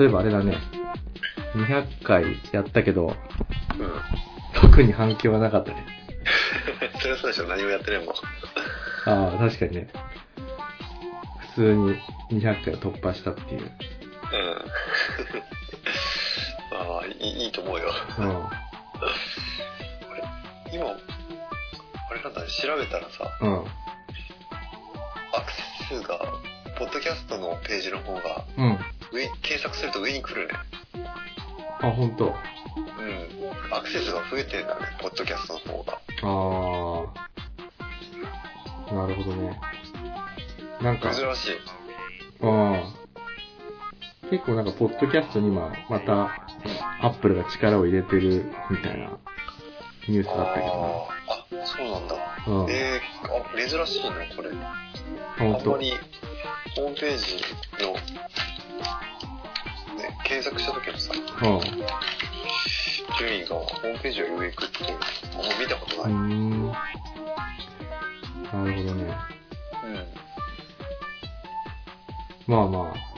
そういえばあれだね。200回やったけど、うん。特に反響はなかったね。それはそうでしょ、何もやってないもん。ああ、確かにね。普通に200回を突破したっていう。うん。ああ、いいいいと思うよ。うん。今、あれなんだね、調べたらさ、うん。アクセス数が、ポッドキャストのページの方が、うん。上、検索すると上に来るね。あ、ほんと。うん。アクセスが増えてんだね、ポッドキャストの方が。ああ。なるほどね。なんか、珍しい。ああ。結構なんか、ポッドキャストに今、また、アップルが力を入れてるみたいなニュースだったけどあーあ、そうなんだ。な。うん。えー、あ、珍しいね、これ。あんまり、ホームページ検索した時のさ、うん。順位がホームページより上行くって、あんま見たことうーない。ん。なるほどね。うん。まあまあ。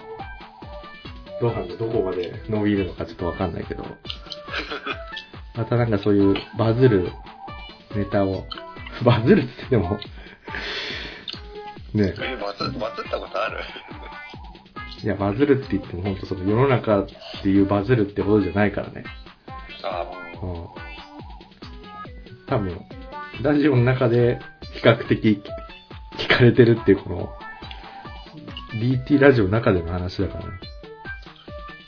どうなんだ、どこまで伸びるのかちょっとわかんないけど。またなんかそういうバズるネタを、バズるって言っても、ねえ、バズ、バズったことある？いや、バズるって言っても本当その世の中っていうバズるってことじゃないからね。あうん。多分、ラジオの中で比較的聞かれてるっていうこの、DT ラジオの中での話だからね。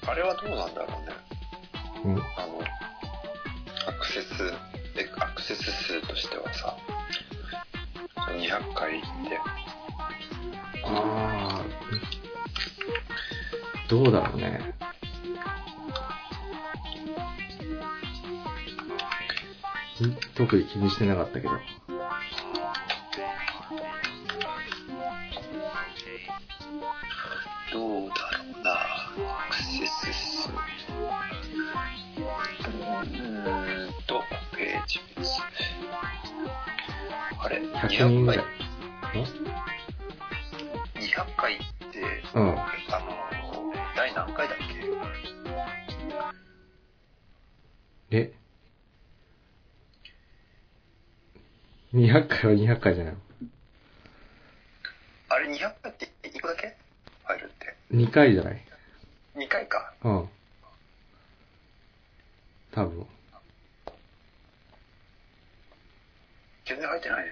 あれはどうなんだろうね。うん。あの、アクセス、え、アクセス数としてはさ、200回って、ああ、どうだろうね。特に気にしてなかったけど。回じゃない2回か。うん。多分。全然入ってないね。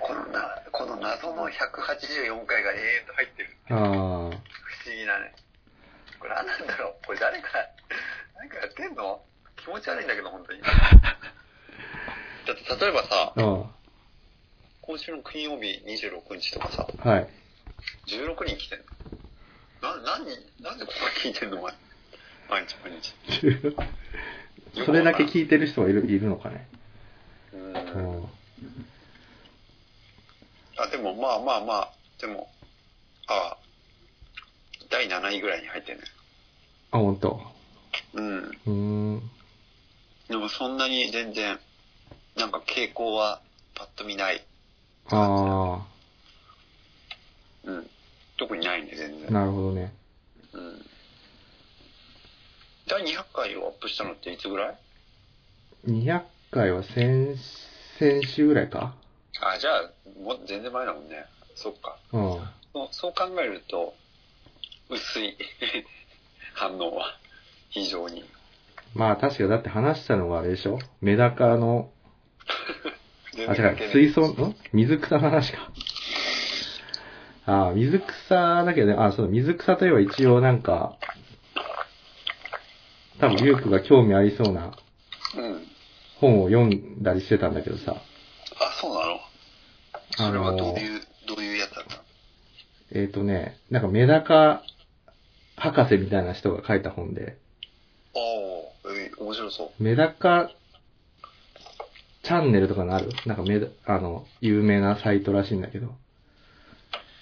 この、このな、この謎の184回が永遠と入ってる。ああ。不思議なね。これ何なんだろうこれ誰か、何かやってんの気持ち悪いんだけど、本当に。だって例えばさ、うん。今週の金曜日26日とかさ、はい。16人来てんの。な、何人、なんでここ聞いてんのお前。毎日毎日。それだけ聞いてる人がいる、いるのかね？う。うんん。あ、でもまあまあまあ、でも、あ第7位ぐらいに入ってんね。あ、ほんと。うん。うーん。でもそんなに全然、なんか傾向はパッと見ない。あうん。特にないね、全あ、然。なるほどね。うん。第200回をアップしたのっていつぐらい200回は先、先週ぐらいか？あ、じゃあ、もう全然前だもんね。そっか。うん。そうそう考えると、薄い 反応は、非常に。まあ確かだって話したのがあれでしょ？メダカの、あ、違う、水槽？の水草の話か。ああ、水草だけどね、あ、そうだ、水草といえば一応なんか、多分リュウクが興味ありそうなうん。本を読んだりしてたんだけどさ、あ、そうなの？それはどういう、どういうやつだった？のえっ、とね、なんかメダカ博士みたいな人が書いた本で、ああ、えー面白そう。メダカチャンネルとかのある？なんかメダ、あの、有名なサイトらしいんだけど、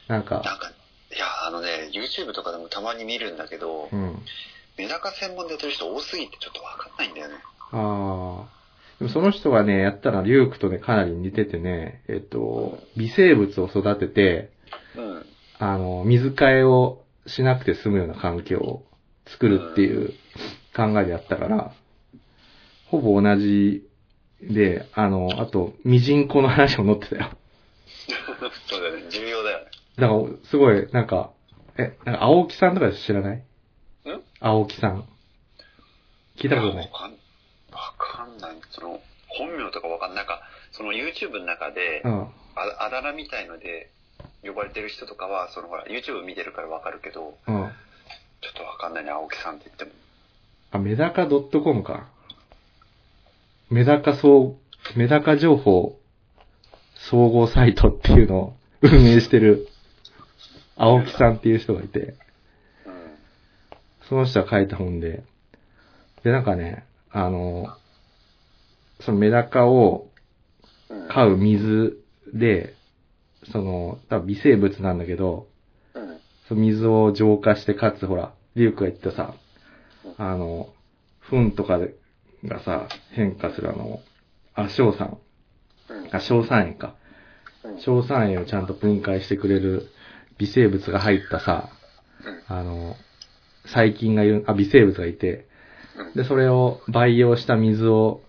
なんか、なんか、いや、あのね、YouTube とかでもたまに見るんだけど、うん。メダカ専門でやってる人多すぎてちょっとわかんないんだよね。ああ。でもその人がね、やったらリュウクとね、かなり似ててね、えっと、微生物を育てて、うん。あの、水替えをしなくて済むような環境を作るっていう考えでやったから、ほぼ同じで、あの、あと、ミジンコの話も載ってたよ。そうだよね。重要だよね。だから、すごい、なんか、え、なんか青木さんとか知らない？ん？青木さん。聞いたことないわ。かんわかんない。その、本名とかわかんない。なんか、その YouTube の中で、うん。ああだ名みたいので呼ばれてる人とかは、そのほら、YouTube 見てるからわかるけど、うん。ちょっとわかんないね、青木さんって言っても。あ、メダカ .com か。メダカ総、メダカ情報総合サイトっていうのを 運営してる青木さんっていう人がいて、うん。その人が書いた本で、で、なんかね、あの、そのメダカをうん。飼う水で、その、多分微生物なんだけど、うん。その水を浄化して、かつほら、リュウクが言ったさ、あの、糞とかがさ、変化するあの、あ、硝酸。うん。あ、硝酸塩か。うん。硝酸塩をちゃんと分解してくれる微生物が入ったさ、うんあの、細菌がいる、あ、微生物がいて、うんで、それを培養した水を、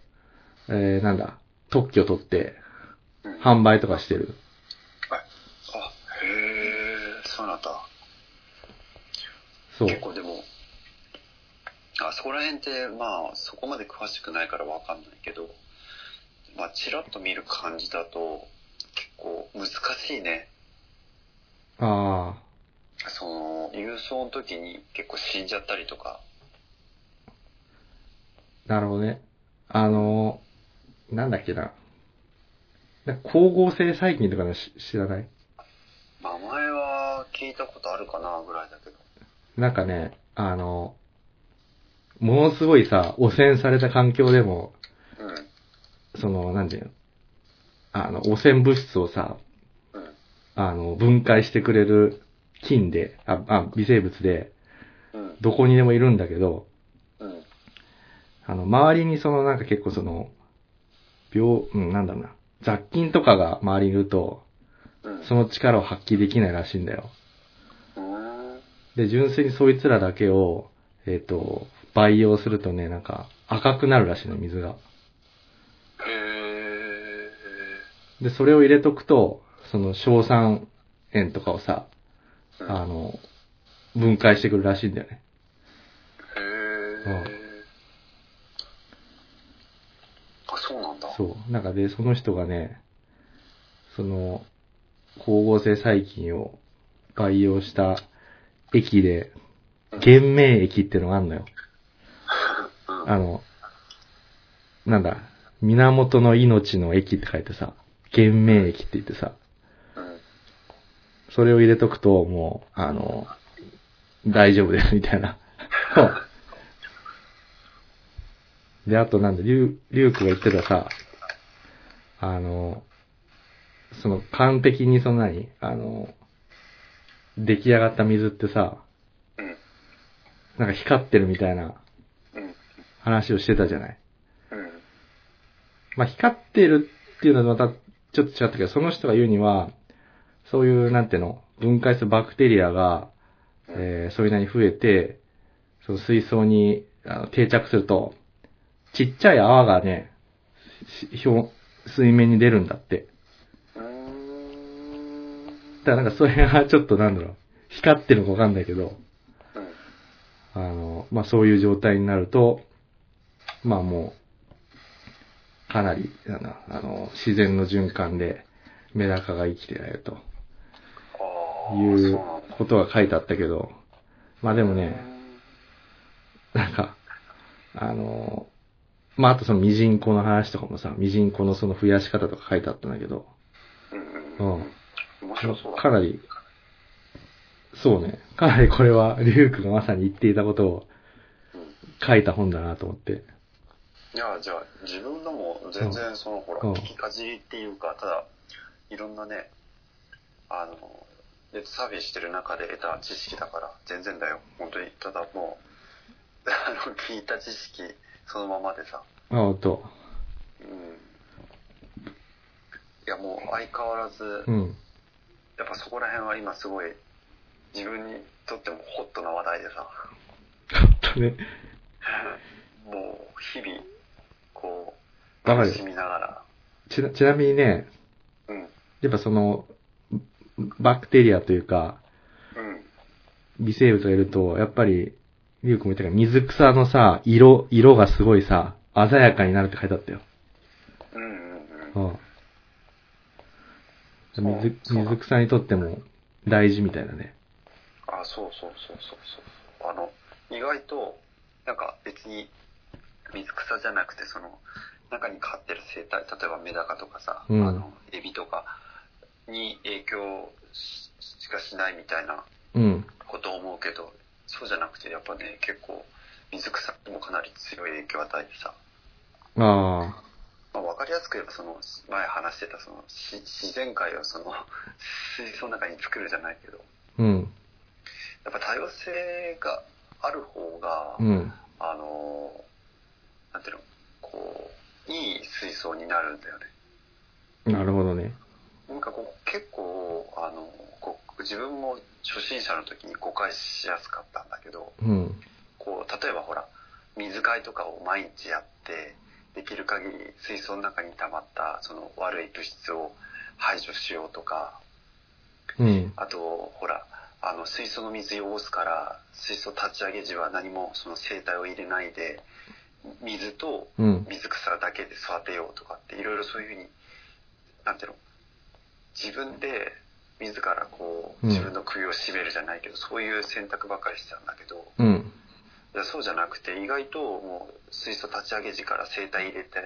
えー、なんだ、特許取って、うん販売とかしてる。あ、へえ、そうなんだ。そう。結構でも、あそこら辺って、まあ、そこまで詳しくないからわかんないけど、まあ、ちらっと見る感じだと、結構難しいね。あその、郵送の時に結構死んじゃったりとか。あ、なるほどね。あの、なんだっけな。なんか光合成細菌とかのし知らない？名前は聞いたことあるかなぐらいだけど。なんかね、あの、ものすごいさ、汚染された環境でも、うん。その、なんていうの？あの、汚染物質をさ、うん。あの、分解してくれる菌で、あ、あ微生物で、うん。どこにでもいるんだけど、うん。あの、周りにそのなんか結構その、病、うん、なんだろうな、雑菌とかが周りにいると、うん。その力を発揮できないらしいんだよ。うーん。で、純粋にそいつらだけを、えっ、と、培養するとね、なんか赤くなるらしいの、水が。で、それを入れとくと、その硝酸塩とかをさ、うんあの、分解してくるらしいんだよね。へえ。あ、そうなんだ。そう。なんかで、その人がね、その、光合成細菌を培養した液で、原命液っていうのがあるのよ。うん。あの、なんだ、源の命の液って書いてさ、原命液って言ってさ、うん。それを入れとくと、もう、あの、大丈夫です、みたいな。で、あとなんだ、リュウ、リュウクが言ってたさ、あの、その完璧にその何あの、出来上がった水ってさ、うん。なんか光ってるみたいなうん。話をしてたじゃない。うん。まあ、光ってるっていうのはまたちょっと違ったけど、その人が言うには、そういう、なんていうの、分解するバクテリアが、えー、それなりに増えて、その水槽にあの定着すると、ちっちゃい泡がね、表、水面に出るんだって。だからなんかそれがちょっとなんだろう、光ってるのかわかんないけど、あの、まあ、そういう状態になると、まあもう、かなり、あの、自然の循環でメダカが生きてられると。いうことが書いてあったけど、まあでもね、なんか、あの、まああとそのミジンコの話とかもさ、ミジンコのその増やし方とか書いてあったんだけど、うん。ううんん。面白そうだ。かなり、そうね、かなりこれはリュウクがまさに言っていたことをうん。書いた本だなと思って、いや、じゃあ、自分のも全然その、ほら、うん聞きかじりっていうか、ただ、いろんなね、あの、サーフィンしてる中で得た知識だから、全然だよ。本当に。ただもう、あの、聞いた知識、そのままでさ、あ、ほんと、うん。いや、もう相変わらず、うん。やっぱそこら辺は今すごい自分にとってもホットな話題でさ、ほんとね。もう日々、こう、楽しみながら、ちな、ちなみにね、うん、やっぱその、バクテリアというか、うん、微生物がいると、やっぱり、リュウ君も言ったけど、水草のさ、色、色がすごいさ、鮮やかになるって書いてあったよ。うん、うん、うん。うん。水、水草にとっても大事みたいなね。あ、そうそうそうそうそう。あの、意外と、なんか別に、水草じゃなくて、その、中に飼ってる生態、例えばメダカとかさ、うんあの、エビとかに影響ししかしないみたいなうん。ことを思うけど、そうじゃなくて、やっぱね、結構、水草にもかなり強い影響を与えてさ、ああ。まあ、わかりやすく言えば、その、前話してた、その、し自然界をその、水槽の中に作るじゃないけど、うん。やっぱ多様性がある方が、うん。あの、なんていうの、こう、いい水槽になるんだよね。なるほどね。なんかこう、結構、あの、自分も初心者の時に誤解しやすかったんだけど、うん。こう、例えばほら、水替えとかを毎日やって、できる限り水槽の中に溜まったその悪い物質を排除しようとか、うん。あと、ほら、あの、水槽の水汚すから、水槽立ち上げ時は何もその生態を入れないで、水とうん。水草だけで育てようとかって、いろいろそういうふうに、なんていうの、自分で自らこう、うん自分の首を絞めるじゃないけど、そういう選択ばっかりしてたんだけど、うん。そうじゃなくて、意外ともう水槽立ち上げ時から生態入れて、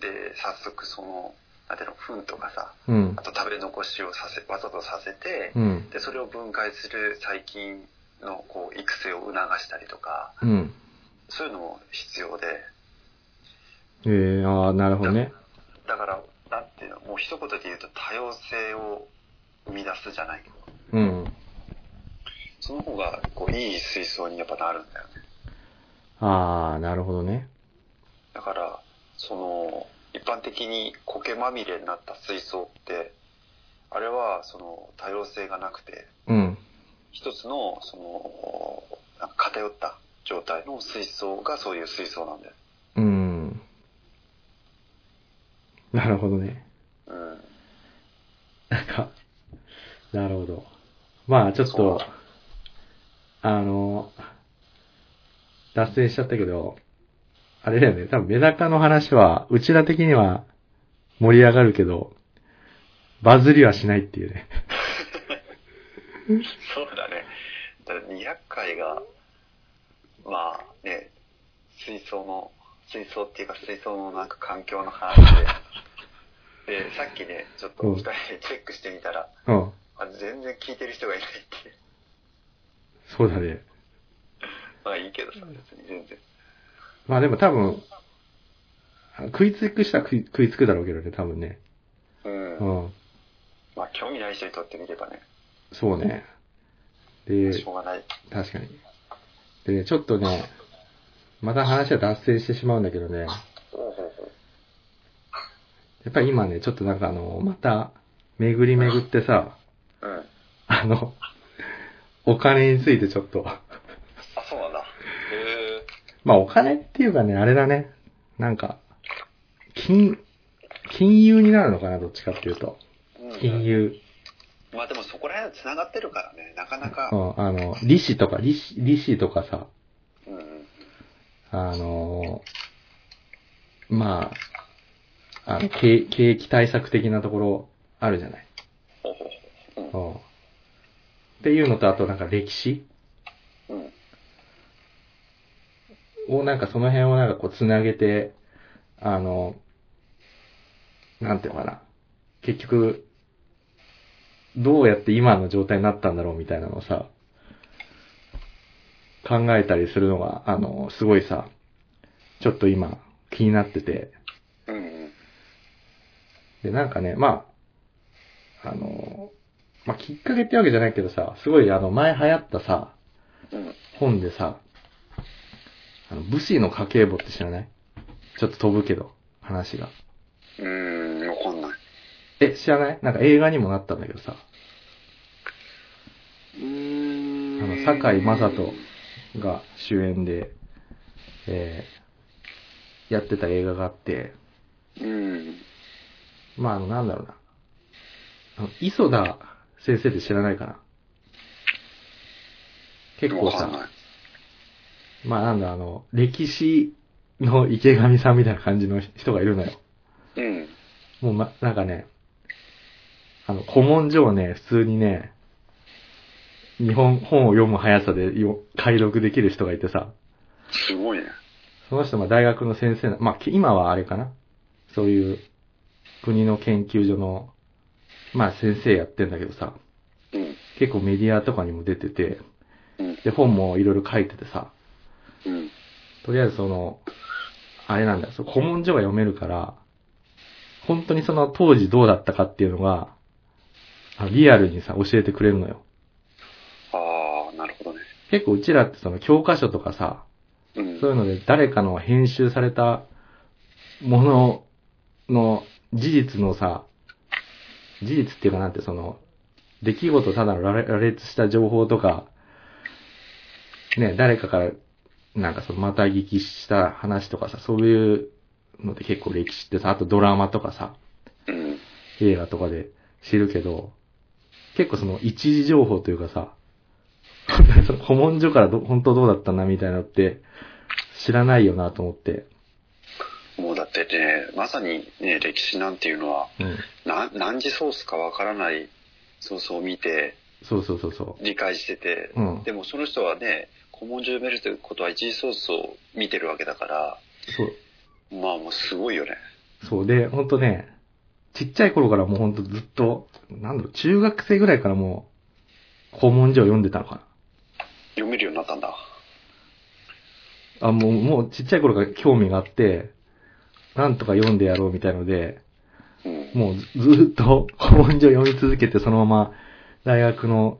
で、早速その、なんていうの、糞とかさ、うんあ。と食べ残しをさせ、わざとさせて、うん。で、それを分解する細菌のこう育成を促したりとか、うん。そういうのも必要で、ええああ、なるほどね。だから、なんていうの、もう一言で言うと多様性を生み出すじゃないけど、うん。その方がこういい水槽にやっぱなるんだよね。ああ、なるほどね。だから、その、一般的に苔まみれになった水槽って、あれはその多様性がなくて、うん。一つのその、偏った状態の水槽がそういう水槽なんだよ。うん。なるほどね。うん。なんか、なるほど。まあ、ちょっと、あの、脱線しちゃったけど、あれだよね、多分メダカの話は、うちら的には盛り上がるけど、バズりはしないっていうね。そうだね。だから200回が、まあね、水槽の、水槽っていうか水槽のなんか環境の話で、で、さっきね、ちょっとうん2人でチェックしてみたら、うん。あ全然聞いてる人がいないっていう。そうだね。まあいいけどさ、別に全然。まあでも多分、あ食いつくしたら食い食いつくだろうけどね、多分ね。うん。うん。まあ興味ない人にとってみればね、そうね。で、しょうがない。確かに。でね、ちょっとね、また話は脱線してしまうんだけどね。やっぱり今ね、ちょっとなんかあの、また、巡り巡ってさ、うん。あの、お金についてちょっと、あ、そうなんだ。へえ。まあお金っていうかね、あれだね、なんか、金、金融になるのかな、どっちかっていうと。うん金融。まあでもそこら辺は繋がってるからね、なかなかう。ん、あの、利子とか、利子、利子とかさ、うんうん。あのまあ、あの、景景気対策的なところあるじゃない。ほうん。っていうのと、あとなんか歴史？うん。うん。をなんかその辺をなんかこうつなげて、あの、なんていうのかな。結局、どうやって今の状態になったんだろうみたいなのをさ、考えたりするのが、あの、すごいさ、ちょっと今気になってて、うんうん。で、なんかね、まあ、あの、まあ、きっかけってわけじゃないけどさ、すごいあの、前流行ったさ、うん。本でさ、あの、武士の家計簿って知らない？ちょっと飛ぶけど、話が。うーん、わかんない。え、知らない？なんか映画にもなったんだけどさ。うーん。あの、堺雅人が主演で、えー、やってた映画があって、うん。まあ、あの、なんだろうな。あの、磯田先生って知らないかな結構さ。まあなんだ、あの、歴史の池上さんみたいな感じの人がいるのよ。うん。もうま、なんかね、あの、古文書をね、普通にね、日本、本を読む速さでよ解読できる人がいてさ、すごいね。その人も大学の先生な、まあ、き今はあれかなそういう国の研究所の、まあ先生やってんだけどさ、うん。結構メディアとかにも出てて、うん。で、本もいろいろ書いててさ、うん。とりあえずその、あれなんだよ、そう古文書が読めるから、本当にその当時どうだったかっていうのが、リアルにさ、教えてくれるのよ。ああ、なるほどね。結構うちらってその教科書とかさ、うん。そういうので誰かの編集されたものの事実のさ、事実っていうかなんてその、出来事ただの羅列した情報とか、ね、誰かからなんかそのまた聞きした話とかさ、そういうので結構歴史ってさ、あとドラマとかさ、うん。映画とかで知るけど、結構その一時情報というかさ、古文書からど本当どうだったんだみたいなのって知らないよなと思って。だってね、まさにね、歴史なんていうのは、うん。な何時ソースかわからないソースを見て、そうそうそうそ理解してて、う。うん。でもその人はね、古文書読めるということは一時ソースを見てるわけだから、そう。まあもうすごいよね。そうで、ほんとね、ちっちゃい頃からもうほんとずっと、なんだろう、中学生ぐらいからもう、古文書を読んでたのかな。読めるようになったんだ。あ、もう、もうちっちゃい頃から興味があって、なんとか読んでやろうみたいので、うん。もうずっと古文書読み続けて、そのまま大学の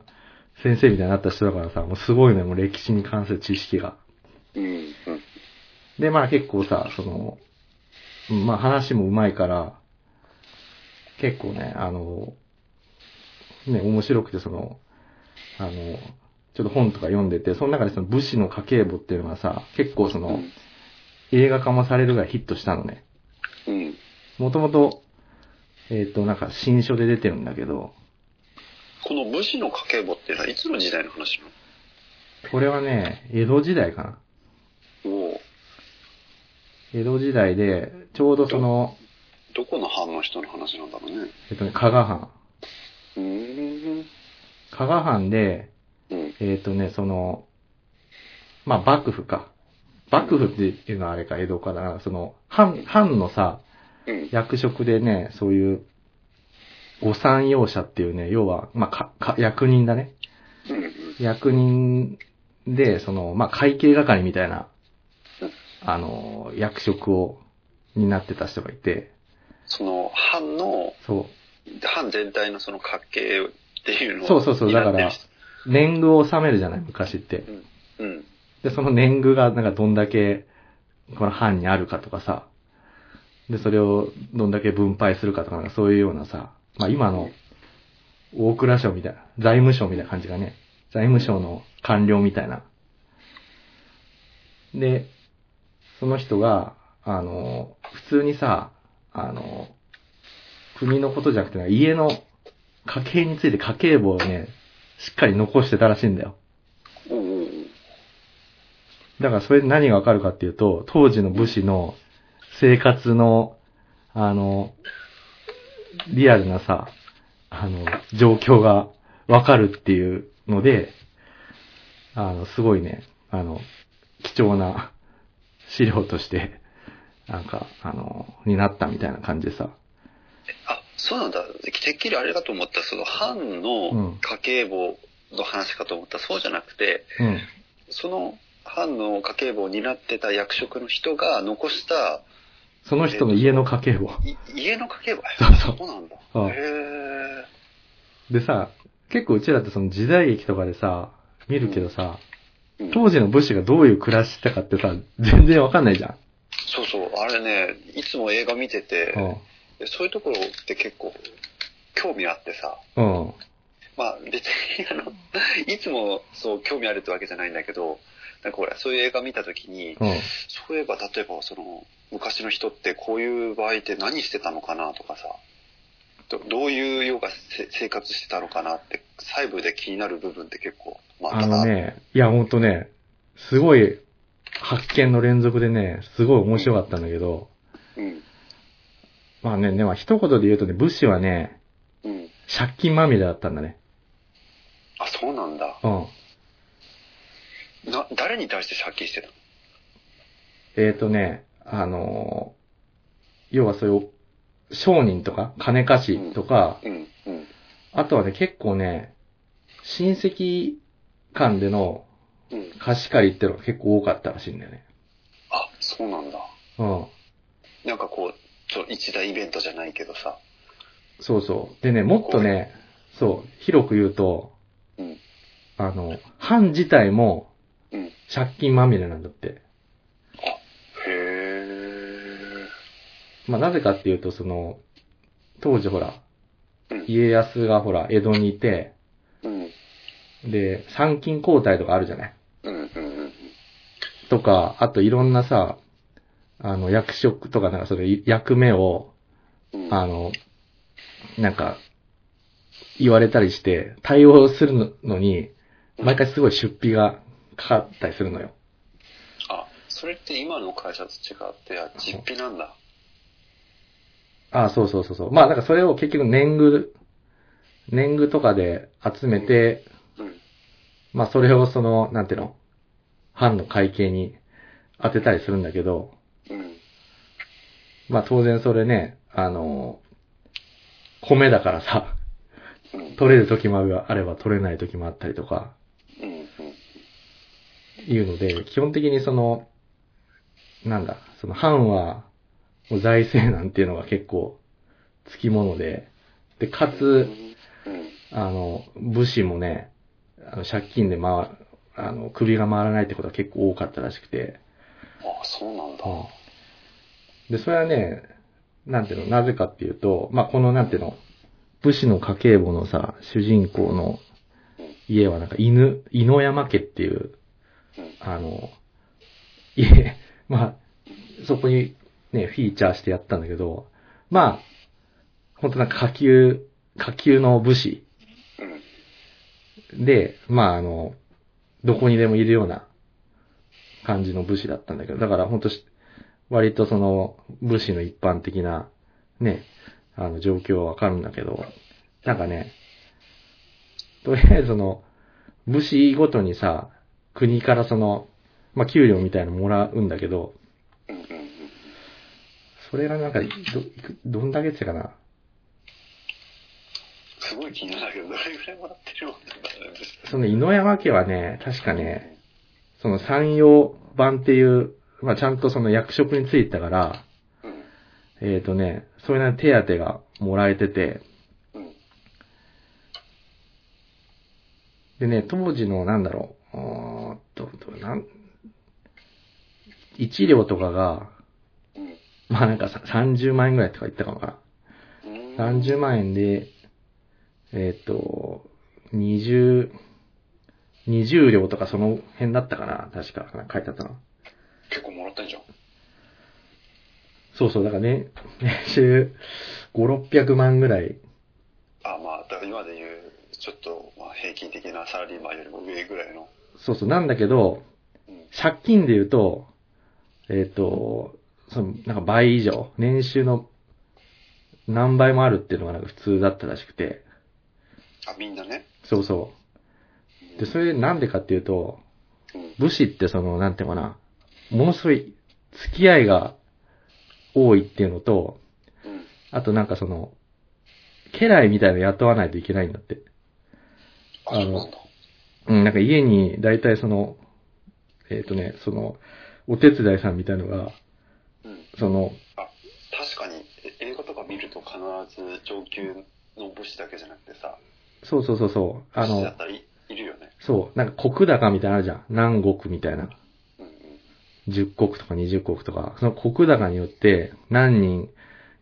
先生みたいになった人だからさ、もうすごいね、もう歴史に関する知識が。で、まあ結構さ、その、うんまあ話も上手いから、結構ね、あの、ね、面白くてその、あの、ちょっと本とか読んでて、その中でその武士の家計簿っていうのがさ、結構その、うん。映画化もされるぐらいヒットしたのね。うん。もともと、えっ、と、なんか新書で出てるんだけど、この武士の家計簿っていうのはいつの時代の話なこれはね、江戸時代かな。のおう江戸時代で、ちょうどその、どこの藩の人の話なんだろうね。えっとね、加賀藩。うーん。加賀藩で、うん。えっ、とね、その、まあ、幕府か。幕府っていうのはあれか、江戸かだな。その、藩、藩のさ、うん。役職でね、そういう、御三用者っていうね、要は、まあ、か、か、役人だね。うん。役人で、その、まあ、会計係みたいな、あの、役職を、になってた人がいて、その藩の、そ藩全体のその家計っていうのをそうそうそうだから。年貢を納めるじゃない、昔って。人うん。で、その年貢がなんかどんだけ、この藩にあるかとかさ、で、それをどんだけ分配するかとか、なんかそういうようなさ、まあ今の大蔵省みたいな、財務省みたいな感じがね、財務省の官僚みたいな。で、その人が、あの、普通にさ、あの、国のことじゃなくて、家の家計について家計簿をね、しっかり残してたらしいんだよ。だからそれで何がわかるかっていうと、当時の武士の生活の、あの、リアルなさ、あの、状況がわかるっていうので、あの、すごいね、あの、貴重な 資料として、なんか、あの、になったみたいな感じでさ。あ、そうなんだ。てっきりあれかと思った、その藩うんの家計簿の話かと思った、そうじゃなくて、うん。その藩の家計簿を担ってた役職の人が残したその人の家の家計簿。い家の家計簿？そうそうそうなんだ。うんへえ。でさ、結構うちらってその時代劇とかでさ、見るけどさ、うん当時の武士がどういう暮らししてたかってさ、全然わかんないじゃん。そうそう、あれね、いつも映画見てて、うそういうところって結構興味あってさ、うん。まあ別にあの、いつもそう興味あるってわけじゃないんだけど、なんかほら、そういう映画見たときに、うん。そういえば例えばその、昔の人ってこういう場合って何してたのかなとかさ、どどういうようがせ生活してたのかなって、細部で気になる部分って結構、まあ、あのね、いや、ほんとね、すごい発見の連続でね、すごい面白かったんだけど、うん、まあね、でも一言で言うとね、武士はね、うん。借金まみれだったんだね。あ、そうなんだ。うん。な、誰に対して借金してたの？えーとね、あのー要はそういう、商人とか、金貸しとか、うん、うん。あとはね、結構ね、親戚間でのうん。貸し借りってのが結構多かったらしいんだよね。あ、そうなんだ。うん。なんかこう、ちょ一大イベントじゃないけどさ。そうそう。でね、もっとね、そう、広く言うと、うん。あの、藩自体もうん。借金まみれなんだって。あ、へえ。まあなぜかっていうと、その、当時ほら、うん。家康がほら、江戸にいて、うん。で、参勤交代とかあるじゃない？うん。うん。うん。とか、あといろんなさ、あの、役職とかなんかそれ、役目を、うん。あの、なんか、言われたりして、対応するのに、毎回すごい出費がかかったりするのよ。あ、それって今の会社と違って、あ実費なんだ。ああ、そうそうそうそう。まあ、なんかそれを結局年貢、年貢とかで集めて、うん。まあそれをその、なんていうの、藩の会計に当てたりするんだけど、うん。まあ当然それね、あの、米だからさ、うん。取れる時もあれば取れない時もあったりとか、うん。うん。いうので、基本的にその、なんだ、その藩は、財政なんていうのが結構、つきもので、で、かつ、うん。あの、武士もね、あの借金で回、あの、首が回らないってことが結構多かったらしくて、あ、そうなんだ。で、それはね、なんていうの、なぜかっていうと、まあ、このなんていうの、武士の家計簿のさ、主人公の家はなんか犬、犬山家っていう、うん。あの、家、まあ、そこにね、フィーチャーしてやったんだけど、まあ、ほんとなんか下級、下級の武士うん。で、まああの、どこにでもいるような感じの武士だったんだけど、だからほんとし、割とその武士の一般的なね、あの状況はわかるんだけど、なんかね、とりあえずその、武士ごとにさ、国からその、まあ給料みたいなのもらうんだけど。それがなんか、ど、どんだけってかな。すごい気になるけど、どれぐらいもらってるのかなその犬山家はね、確かね、その山陽版っていう、まあちゃんとその役職についてたから、うん。えっ、とね、そういうな手当がもらえてて、うん。でね、当時のなんだろう、と、となん、一両とかが、うん。まあなんかさ30万円ぐらいとか言ったかもな。うん。30万円で、えっ、と、20、20両とかその辺だったかな確か、書いてあったな。結構もらったんじゃん。そうそう、だからね、年収5、600万ぐらい。あ、まあ、だから今で言う、ちょっと、まあ、平均的なサラリーマンよりも上ぐらいの。そうそう、なんだけど、うん。借金で言うと、えっ、と、その、なんか倍以上、年収の何倍もあるっていうのがなんか普通だったらしくて、あ、みんなね。そうそう。で、それなんでかっていうと、うん。武士ってその、なんていうのかな、ものすごい付き合いが多いっていうのと、うん。あとなんかその、家来みたいなの雇わないといけないんだって。あ、そうなんなんか家に大体その、えっ、とね、その、お手伝いさんみたいのが、うん。その、あ、確かに、え映画とか見ると必ず上級の武士だけじゃなくてさ、そうそうそうそう、あのいるよね。そう、なんか国高みたいなのあるじゃん。南国みたいな。うんうん。10国とか20国とか、その国高によって何人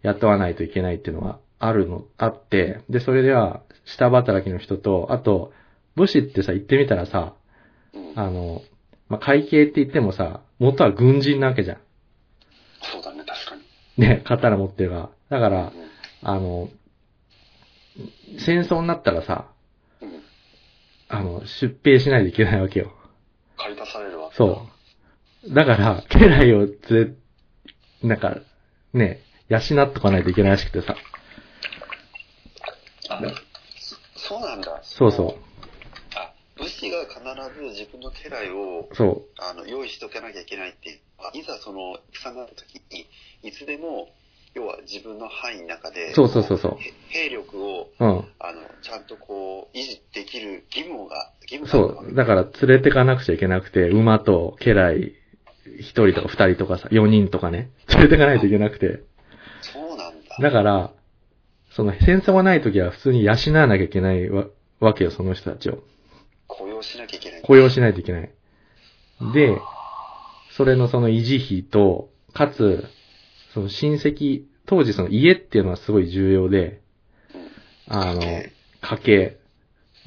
雇わないといけないっていうのがあるの、あって、で、それでは、下働きの人と、あと、武士ってさ、言ってみたらさ、うん。あの、まあ、会計って言ってもさ、元は軍人なわけじゃん。そうだね、確かに。ね、刀持ってるから。だからう、あの、戦争になったらさ。あの、出兵しないといけないわけよ。借り出されるわけだそう。だから、家来を連れ、なんか、ね、養っとかないといけないらしくてさ。あ、そそうなんだ。そうそあ、武士が必ず自分の家来をう。そあの用意しとかなきゃいけないっていうあいざその戦になった時にいつでも要は自分の範囲の中でそうそうそうそうへ兵力をう。うん。あのちゃんとこう維持できる義務が義務がそう。だから、連れてかなくちゃいけなくて、馬と家来、一人とか二人とかさ、四人とかね、連れてかないといけなくて。そうなんだだから、その戦争がない時は普通に養わなきゃいけないわわけよ、その人たちを。雇用しなきゃいけない雇用しないといけない。で、それのその維持費と、かつ、その親戚、当時その家っていうのはすごい重要で、あの、家系。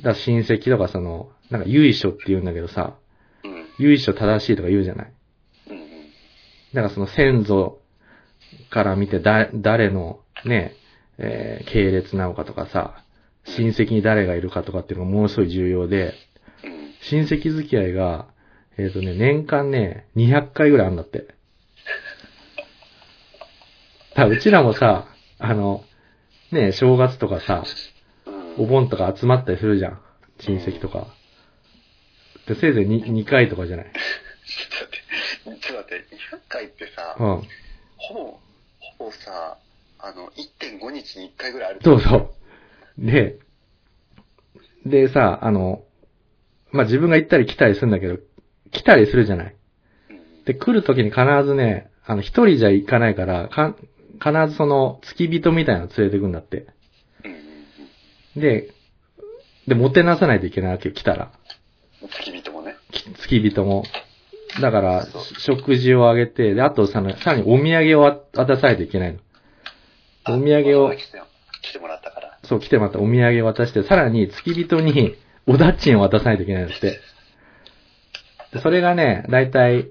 だ親戚とかその、なんか由緒って言うんだけどさ、由緒正しいとか言うじゃない。うんからその先祖から見てだ、誰のね、えー系列なのかとかさ、親戚に誰がいるかとかっていうのがものすごい重要で、うん親戚付き合いが、えっ、とね、年間ね、200回ぐらいあるんだって。だからうちらもさ、あの、ね、正月とかさ、うんお盆とか集まったりするじゃん。親戚とか。で、せいぜい 2, 2回とかじゃない？ちょっと待って、ちょっと待って、200回ってさ、うん。ほぼ、ほぼさ、あの、1.5日に1回ぐらいある。そうそう。で、でさ、あの、まあ、自分が行ったり来たりするんだけど、来たりするじゃない。うん。で、来るときに必ずね、あの、一人じゃ行かないから、か必ずその、付き人みたいなの連れてくんだって。で、で、もてなさないといけないわけよ、来たら。うん。付き人もね。き付き人も。だから食事をあげて、で、あとさ、さらにお土産を渡さないといけないの。お土産をあ来てもらったから。そう、来てまたお土産を渡して、さらに付き人におだっちんを渡さないといけないんだって。でそれがね、だいたい、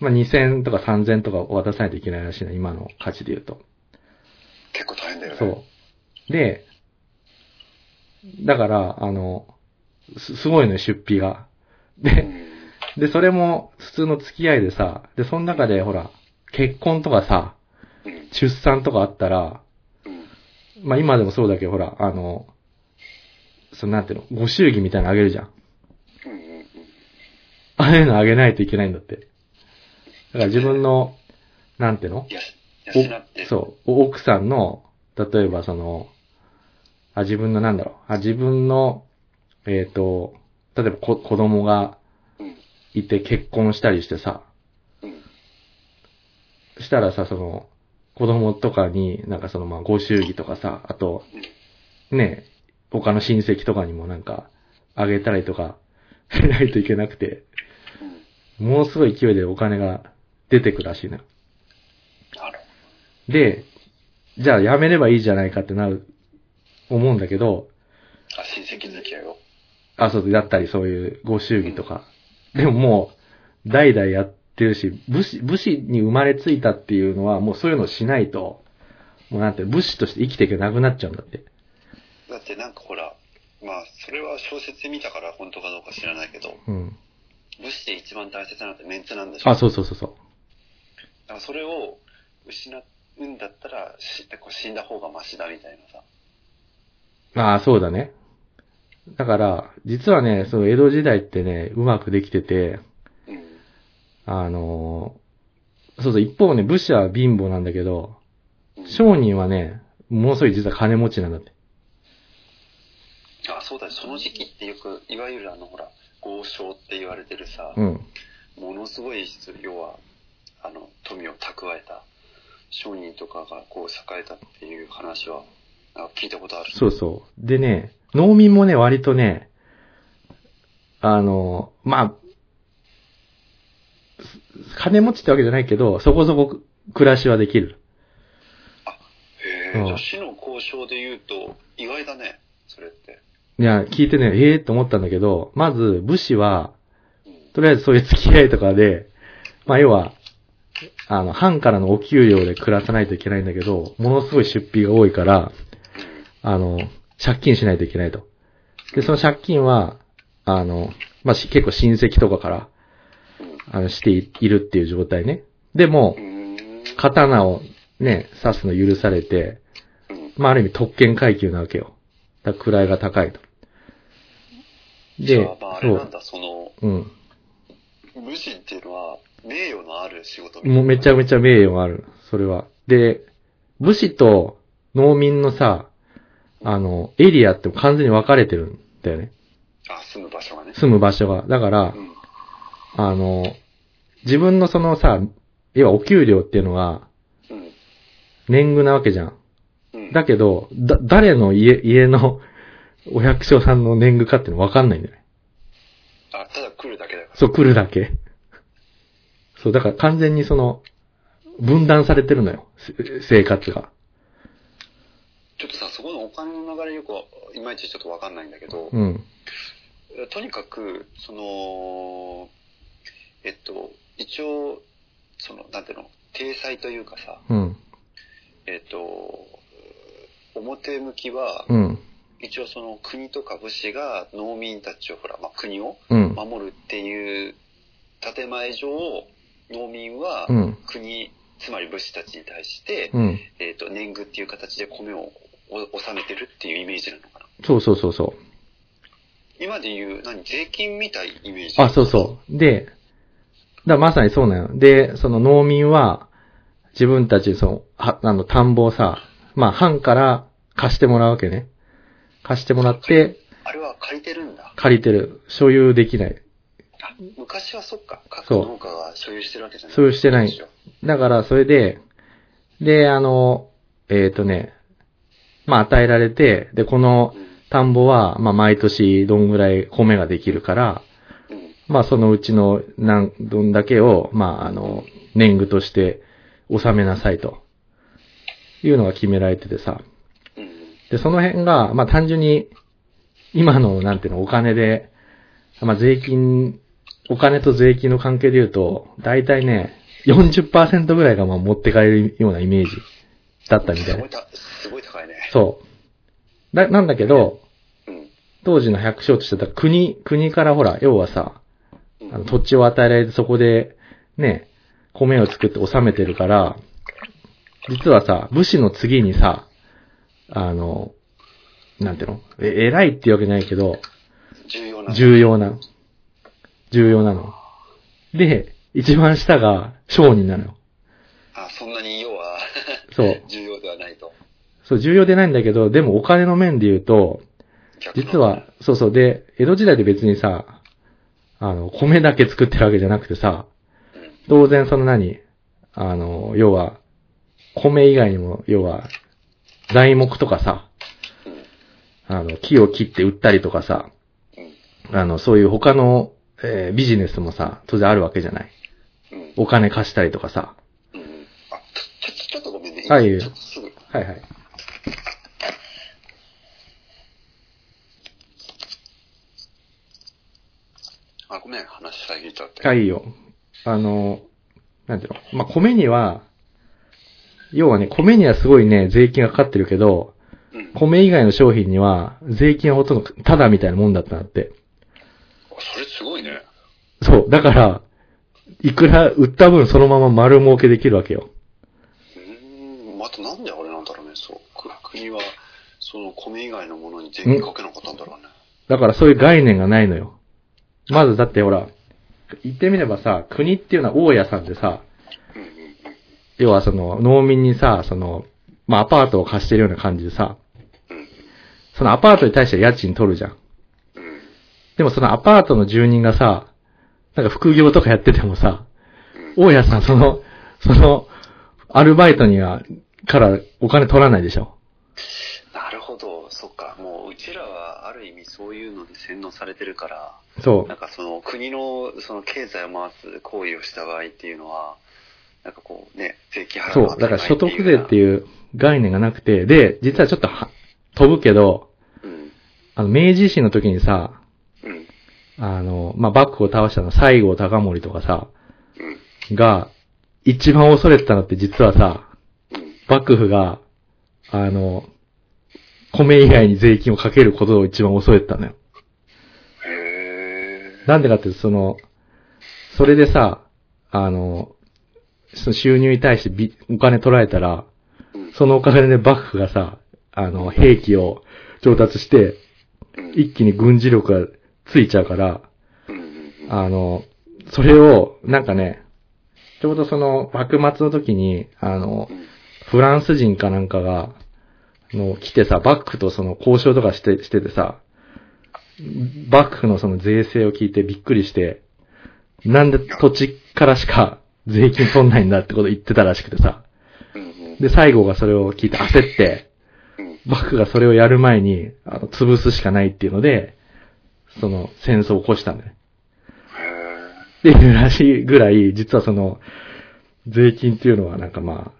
まあ、2000とか3000とか渡さないといけないらしいな、今の価値で言うと。結構大変だよね。そう。で、だから、あの、すすごいのよ、出費が。うで、ん。で、それも普通の付き合いでさ、で、その中でほら、結婚とかさ、うん。出産とかあったら、うん。まあ今でもそうだけど、ほら、あの、そのなんていうの、ご祝儀みたいなのあげるじゃん。うんうんうん。ああいうのあげないといけないんだって。だから自分の、なんていうの？そう、お奥さんの、例えばその、あ、自分のなんだろう、あ、自分の、えっ、と、例えばこ子供がうん。いて結婚したりしてさ、うん。したらさ、その、子供とかに、なんかその、まあ、ご祝儀とかさ、あと、ね、他の親戚とかにもなんか、あげたりとか、しないといけなくて、うん。ものすごい勢いでお金が出てくらしいな。なるで、じゃあやめればいいじゃないかってなる、思うんだけど、あ、親戚付き合いを？あ、そう、だったりそういうご祝儀とか。でももう、代々やってるし、武士、武士に生まれついたっていうのは、もうそういうのしないと、もうなんて、武士として生きていけなくなっちゃうんだって。だってなんかほら、まあ、それは小説見たから本当かどうか知らないけど、うん。武士で一番大切なのってメンツなんでしょ？あ、そうそうそうそう。だからそれを失うんだったら、しこう死んだ方がマシだみたいなさ。ああ、そうだね。だから、実はね、その江戸時代ってね、うまくできてて、うん。あのーそうそう、一方ね、武士は貧乏なんだけど、うん商人はね、ものすごい実は金持ちなんだって。あ、そうだね。その時期ってよく、いわゆるあの、ほら、豪商って言われてるさ、うん。ものすごい人、要は、あの、富を蓄えた商人とかがこう栄えたっていう話は、なんか聞いたことある。そうそう。でね、農民もね、割とね、あの、まあ、す金持ちってわけじゃないけど、そこそこ暮らしはできる。へえうんー、じゃあ市の交渉で言うと、意外だね、それって。いや、聞いてね、ええー、って思ったんだけど、まず、武士は、とりあえずそういう付き合いとかで、まあ要は、あの、藩からのお給料で暮らさないといけないんだけど、ものすごい出費が多いから、あの、借金しないといけないと。で、その借金は、あの、まあ、結構親戚とかから、あの、しているっていう状態ね。でも、刀をね、刺すの許されて、まあ、ある意味特権階級なわけよ。だから位が高いと。でじゃあ、れそう、なんだ、その、うん。武士っていうのは、名誉のある仕事もうめちゃめちちゃ名誉がある。それは。で、武士と農民のさ、あの、エリアって完全に分かれてるんだよね。ゃ。あ、住む場所がね。住む場所が。だからう、ん。あの、自分のそのさ、要はお給料っていうのがうん。年貢なわけじゃん。うん。だけど、だ、誰の家、家のお百姓さんの年貢かっての分かんないんだよね。あ、ただ来るだけだから。そう、来るだけ。そう、だから完全にその、分断されてるのよ。せ生活が。ちょっとさ、そこのお金の流れよく、いまいちちょっとわかんないんだけど、うん。とにかく、その、えっと、一応、その、なんていうの、体裁というかさ、うん。えっと、表向きは、うん。一応その国とか武士が農民たちをほら、まあ、国をうん。守るっていう建前上、農民はうん。国、つまり武士たちに対して、うん。えっと、年貢っていう形で米をお納めてるっていうイメージなのかな。そうそうそうそう。今で言う、何、税金みたいイメージ？あ、そうそう。で、だまさにそうなの。で、その農民は、自分たち、その、は、あの、田んぼをさ、まあ、藩から貸してもらうわけね。貸してもらって、あれは借りてるんだ。借りてる。所有できない。あ、昔はそっか。各農家が所有してるわけじゃない。所有してないだから、それで、で、あの、えっ、とね、まあ、与えられて、で、このうん。田んぼは、まあ、毎年どんぐらい米ができるから、うん。まあ、そのうちの何、どんだけを、まあ、あの、年貢として納めなさいと。いうのが決められててさ。うん。で、その辺が、まあ、単純に、今の、なんていうの、お金で、まあ、税金、お金と税金の関係で言うと、だいたいね、40%ぐらいがまあ持って帰るようなイメージだったみたいなすごい。た、すごい高いね。そう。だ、なんだけど、うん。当時の百姓としてた国、国からほら、要はさ、うんあの土地を与えられてそこで、ね、米を作って納めてるから、実はさ、武士の次にさ、あの、なんていうの？え、偉いっていうわけじゃないけど、重要な。重要な、重要なの。で、一番下が商人なのよ。あ、そんなに要は、そう。重要ではないと。そう、重要でないんだけど、でもお金の面で言うと、実は、そうそう、で、江戸時代で別にさ、あの、米だけ作ってるわけじゃなくてさ、うん。当然その何？あの、要は、米以外にも、要は、材木とかさ、うん。あの、木を切って売ったりとかさ、うん。あの、そういう他の、えービジネスもさ、当然あるわけじゃない。うん。お金貸したりとかさ。うん。あ、ちょ、ちょ、ごめんね。はい。はいはい。あ、ごめん、話遮っちゃって。あ、いいよ。あの、なんていうの？まあ、米には、要はね、米にはすごいね、税金がかかってるけど、うん。米以外の商品には、税金はほとんどタダみたいなもんだったなって。あそれすごいね。そう。だから、いくら売った分そのまま丸儲けできるわけよ。うーん。またなんであれなんだろうね、そう。く国は、その米以外のものに税金かけなかったんだろうね。だからそういう概念がないのよ。まずだってほら、言ってみればさ、国っていうのは大家さんでさ、要はその農民にさ、その、まあアパートを貸してるような感じでさ。そのアパートに対して家賃取るじゃん。うん。でもそのアパートの住人がさ、なんか副業とかやっててもさ、うん。大家さんその、その、アルバイトには、からお金取らないでしょ。なるほど、そっか。もう、うちらはある意味そういうので洗脳されてるから、そなんかその国のその経済を回す行為をした場合っていうのは、なんかこうね、税金払うそう、だから所得税ってういう概念がなくて、で、実はちょっとは飛ぶけど。うん。あの、明治維新の時にさ、うん。あの、まあ、幕府を倒したの西郷隆盛とかさ、うん。が、一番恐れてたのって実はさ、うん。幕府が、あの、米以外に税金をかけることを一番恐れてたのよ。へー。なんでかっていうと、その、それでさ、あの、その収入に対してびお金取られたら、うん。そのお金で幕府がさ、あの、兵器を調達して、うん。一気に軍事力がついちゃうから。あの、それを、なんかね、ちょうどその、幕末の時に、あのう、ん。フランス人かなんかが、あの、来てさ、幕府とその交渉とかして、しててさ、幕府のその税制を聞いてびっくりして、なんで土地からしか税金取んないんだってこと言ってたらしくてさ。で、西郷がそれを聞いて焦って、うん。幕府がそれをやる前に、あの、潰すしかないっていうので、その、戦争を起こしたんだよね。へっていうらしいぐらい、実はその、税金っていうのはなんかま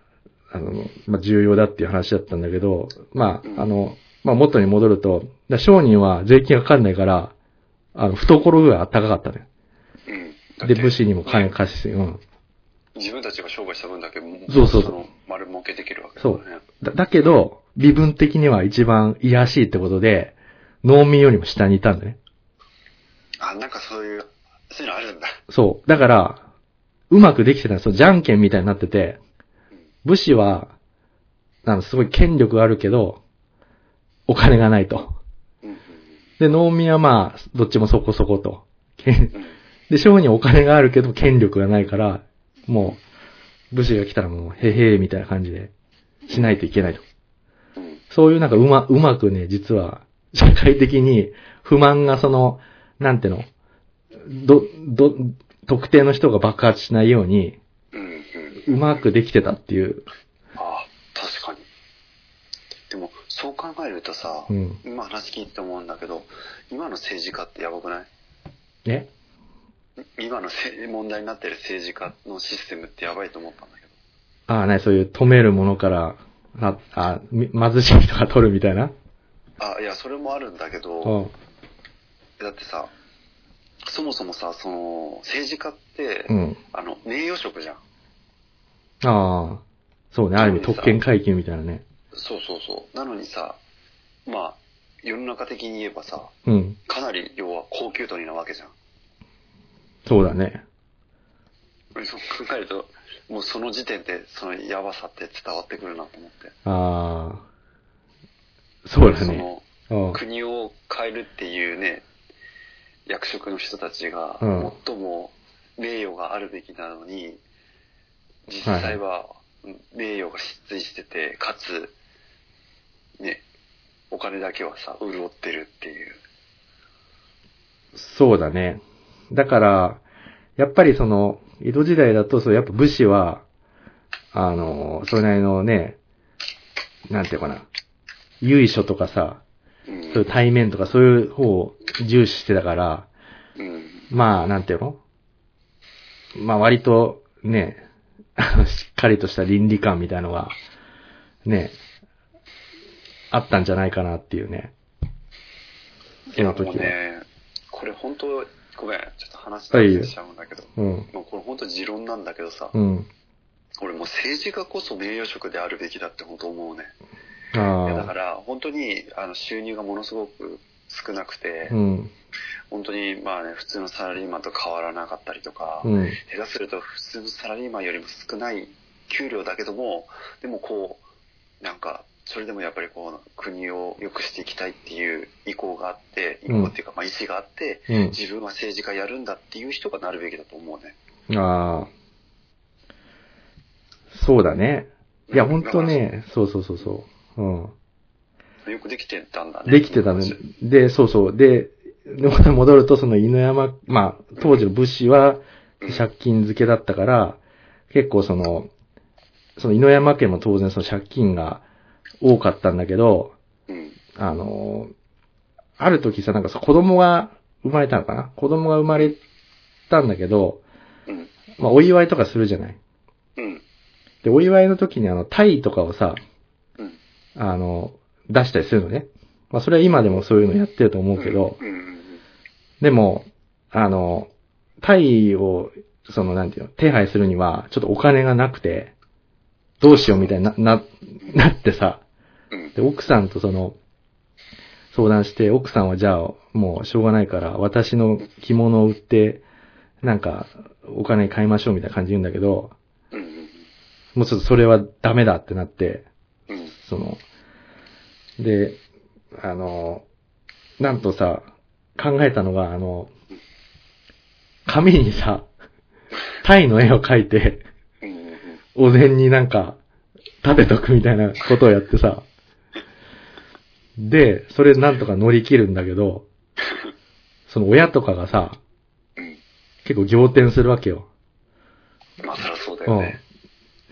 あ、あの、まあ重要だっていう話だったんだけど、まうんあ、あの、まあ元に戻ると、だ商人は税金がかかんないから、あの、懐ぐらい高かったね。で、て武士にも金貸し、うん。自分たちが商売した分だけ、そうそうそうの丸儲けできるわけだね。う。だ、だけど、身分的には一番いやしいってことで、農民よりも下にいたんだね。あ、なんかそういう、そういうのあるんだ。そう。だから、うまくできてたそう、じゃんけんみたいになってて、武士は、あの、すごい権力があるけど、お金がないと。で、農民はまあ、どっちもそこそこと。で、商人お金があるけど権力がないから、もう、武士が来たらもう、へへーみたいな感じで、しないといけないと。うん。そういうなんかうま、うまくね、実は、社会的に不満がその、なんていうの、ど、ど、特定の人が爆発しないように、うまくできてたっていう。ああ、確かに。でも、そう考えるとさ、うん。今話聞いてて思うんだけど、今の政治家ってやばくない？え？今のせ問題になってる政治家のシステムってやばいと思ったんだけど。ああ、ね、そういう止めるものから、あ、あ、み貧しい人が取るみたいな？あ、いや、それもあるんだけうど、ん。だってさ、そもそもさ、その、政治家って、うん。あの、名誉職じゃん。ああ。そうね、ある意味特権階級みたいなね。そうそうそう。なのにさ、まあ、世の中的に言えばさ、うん。かなり要は高級取りなわけじゃん。そうだね。そう考えると、もうその時点でそのやばさって伝わってくるなと思って。ああ。そうだそね。のうん。国を変えるっていうね、役職の人たちがうん最も名誉があるべきなのに、実際は名誉が失墜してて、かつ、ね、お金だけはさ、潤ってるっていう。そうだね。だから、やっぱりその、江戸時代だと、そう、やっぱ武士は、あの、それなりのね、なんていうかな、由緒とかさ、うん。そういう対面とかそういう方を重視してたから、うん。まあ、なんていうのまあ割と、ね、しっかりとした倫理観みたいのが、ね、あったんじゃないかなっていうね。その時は。ね、これ本当、ごめん、ちょっと話しちゃうんだけど、うん。もうこれ本当持論なんだけどさ、うん。俺もう政治家こそ名誉職であるべきだって本当思うね。あだから本当にあの収入がものすごく少なくて、うん。本当にまあね、普通のサラリーマンと変わらなかったりとか、うん。下手すると普通のサラリーマンよりも少ない給料だけども、でもこう、なんか、それでもやっぱりこう、国を良くしていきたいっていう意向があって、意向っていうか、まあ意思があって、うん。自分は政治家やるんだっていう人がなるべきだと思うね。ああ。そうだね。いや、ほんとね、そうそうそうそう。うん。よくできてたんだね。できてたね。で、そうそう。で、また戻ると、その犬山、まあ、当時の武士はうん借金漬けだったから、結構その、その犬山家も当然その借金が多かったんだけど、うん。あの、ある時さ、なんかさ、子供が生まれたのかな？子供が生まれたんだけど、うん。まあ、お祝いとかするじゃない？うん。で、お祝いの時にあの、タイとかをさ、うん。あの、出したりするのね。まあ、それは今でもそういうのやってると思うけど、うん。うん。でも、あの、タイを、その、なんていうの、手配するには、ちょっとお金がなくて、どうしようみたいにな、な、なってさ、うん。で、奥さんとその、相談して、奥さんはじゃあ、もうしょうがないから、私の着物を売って、なんか、お金買いましょうみたいな感じで言うんだけど、うん。もうちょっとそれはダメだってなって、うん。その、で、あの、なんとさ、考えたのが、あの、紙にさ、タイの絵を描いて、うん。お膳になんか、食べとくみたいなことをやってさ、で、それなんとか乗り切るんだけど、その親とかがさ、うん。結構仰天するわけよ。まあ、そりゃそうだうんよね。。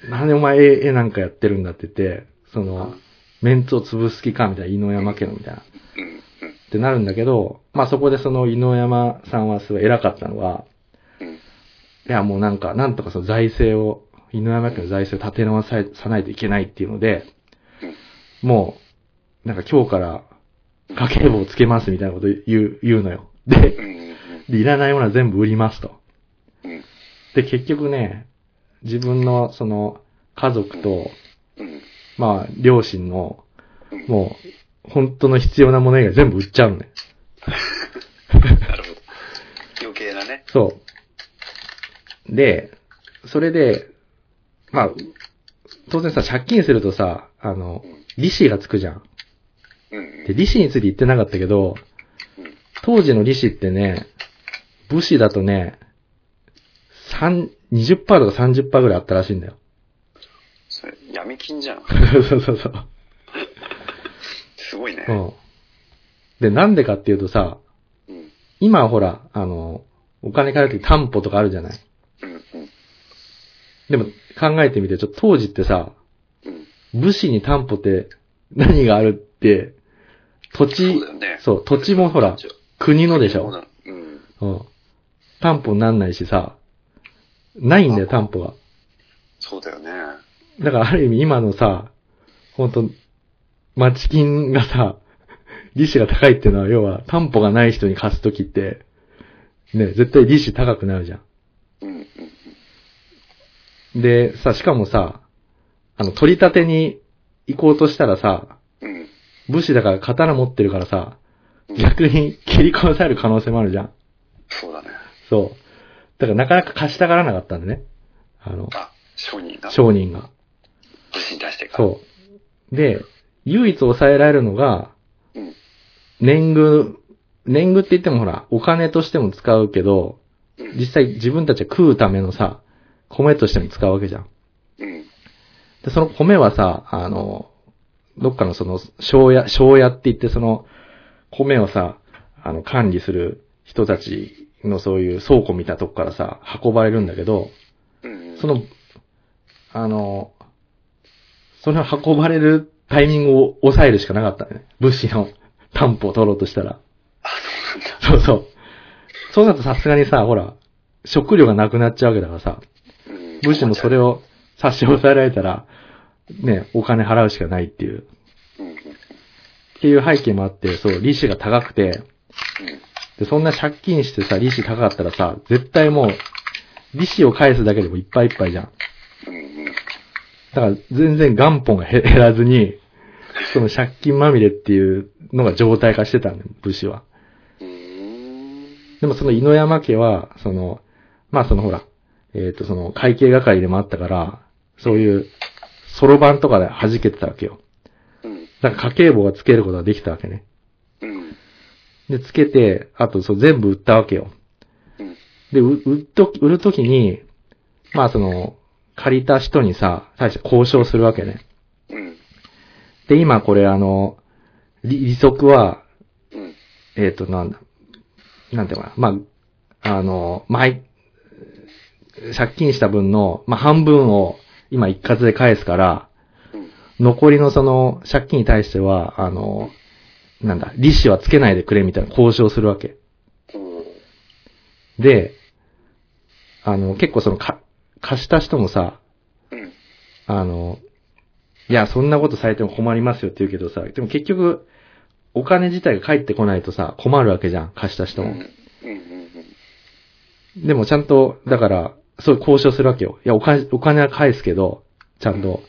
なんでお前絵絵なんかやってるんだって言って、そのうん、メンツを潰す気かみたいな、井上山家のみたいな。うん。うん。ってなるんだけど、まあそこでその井上山さんはすごい偉かったのは、うん。いやもうなんか、なんとかその財政を、井上山家の財政を立て直さないといけないっていうので、もう、なんか今日から家計簿をつけますみたいなこと言う、言うのよ。で。でいらないものは全部売りますと。うん。で、結局ね、自分のその家族と、うん。まあ両親の、うん。もう、本当の必要なもの以外全部売っちゃうのね。なるほど。余計なね。そう。で、それで、まあ、当然さ、借金するとさ、あの、利子がつくじゃん。うん。で、利子について言ってなかったけど、うん。当時の利子ってね、武士だとね、三20%とか30%ぐらいあったらしいんだよ。それ、闇金じゃん。そうそうそう。すごいね。うん。で、なんでかっていうとさ、うん。今はほら、あの、お金借りるとき担保とかあるじゃない。でも考えてみて、ちょっと当時ってさ、うん。武士に担保って何があるって、土地、そうね。そう、土地もほら、国のでしょ。そうん。うん。担保になんないしさ、ないんだよ、担保が。そうだよね。だからある意味今のさ、本当町金がさ、利子が高いっていうのは、要は担保がない人に貸すときって、ね、絶対利子高くなるじゃん。うん。うん。で、さ、しかもさ、あの、取り立てに行こうとしたらさ、うん。武士だから刀持ってるからさ、うん。逆に切り殺される可能性もあるじゃん。そうだね。そう。だからなかなか貸したがらなかったんだね。あの、あ、商人だ。商人が。武士に対してか。そう。で、唯一抑えられるのが、う。うん。年貢、年貢って言ってもほら、お金としても使うけど、うん。実際自分たちは食うためのさ、米としても使うわけじゃん。うん。で、その米はさ、あの、どっかのその、庄屋、庄屋って言ってその、米をさ、あの、管理する人たちのそういう倉庫みたいなとこからさ、運ばれるんだけど、うん。その、あの、それを運ばれるタイミングを抑えるしかなかったね。物資の担保を取ろうとしたら。あ、そうなんだ。そうそう。そうなるとさすがにさ、ほら、食料がなくなっちゃうわけだからさ、武士もそれを差し押さえられたら、ね、お金払うしかないっていう、っていう背景もあって、そう、利子が高くて、で、そんな借金してさ、利子高かったらさ、絶対もう、利子を返すだけでもいっぱいいっぱいじゃん。だから全然元本が 減らずに、その借金まみれっていうのが状態化してたんだよ、武士は。でもその井野山家は、その、まあそのほら、えっ、とその会計係でもあったから、そういう、そろばんとかで弾けてたわけよ。うん。だから家計簿がつけることができたわけね。うん。で、つけて、あとそう全部売ったわけよ。うん。で、う売っとき、売るときに、まあその、借りた人にさ、対して交渉するわけね。うん。で、今これあの、利利息は、うん。えっ、と、なんだ、なんていうのかな。まあ、あの、毎、借金した分の、まあ、半分を今一括で返すから、うん。残りのその借金に対しては、あの、なんだ、利子はつけないでくれみたいな交渉するわけ。うん。で、あの、結構そのか、貸した人もさ、うん。あの、いや、そんなことされても困りますよって言うけどさ、でも結局、お金自体が返ってこないとさ、困るわけじゃん、貸した人も。でもちゃんと、だから、そう交渉するわけよ。いや、お金、お金は返すけど、ちゃんと、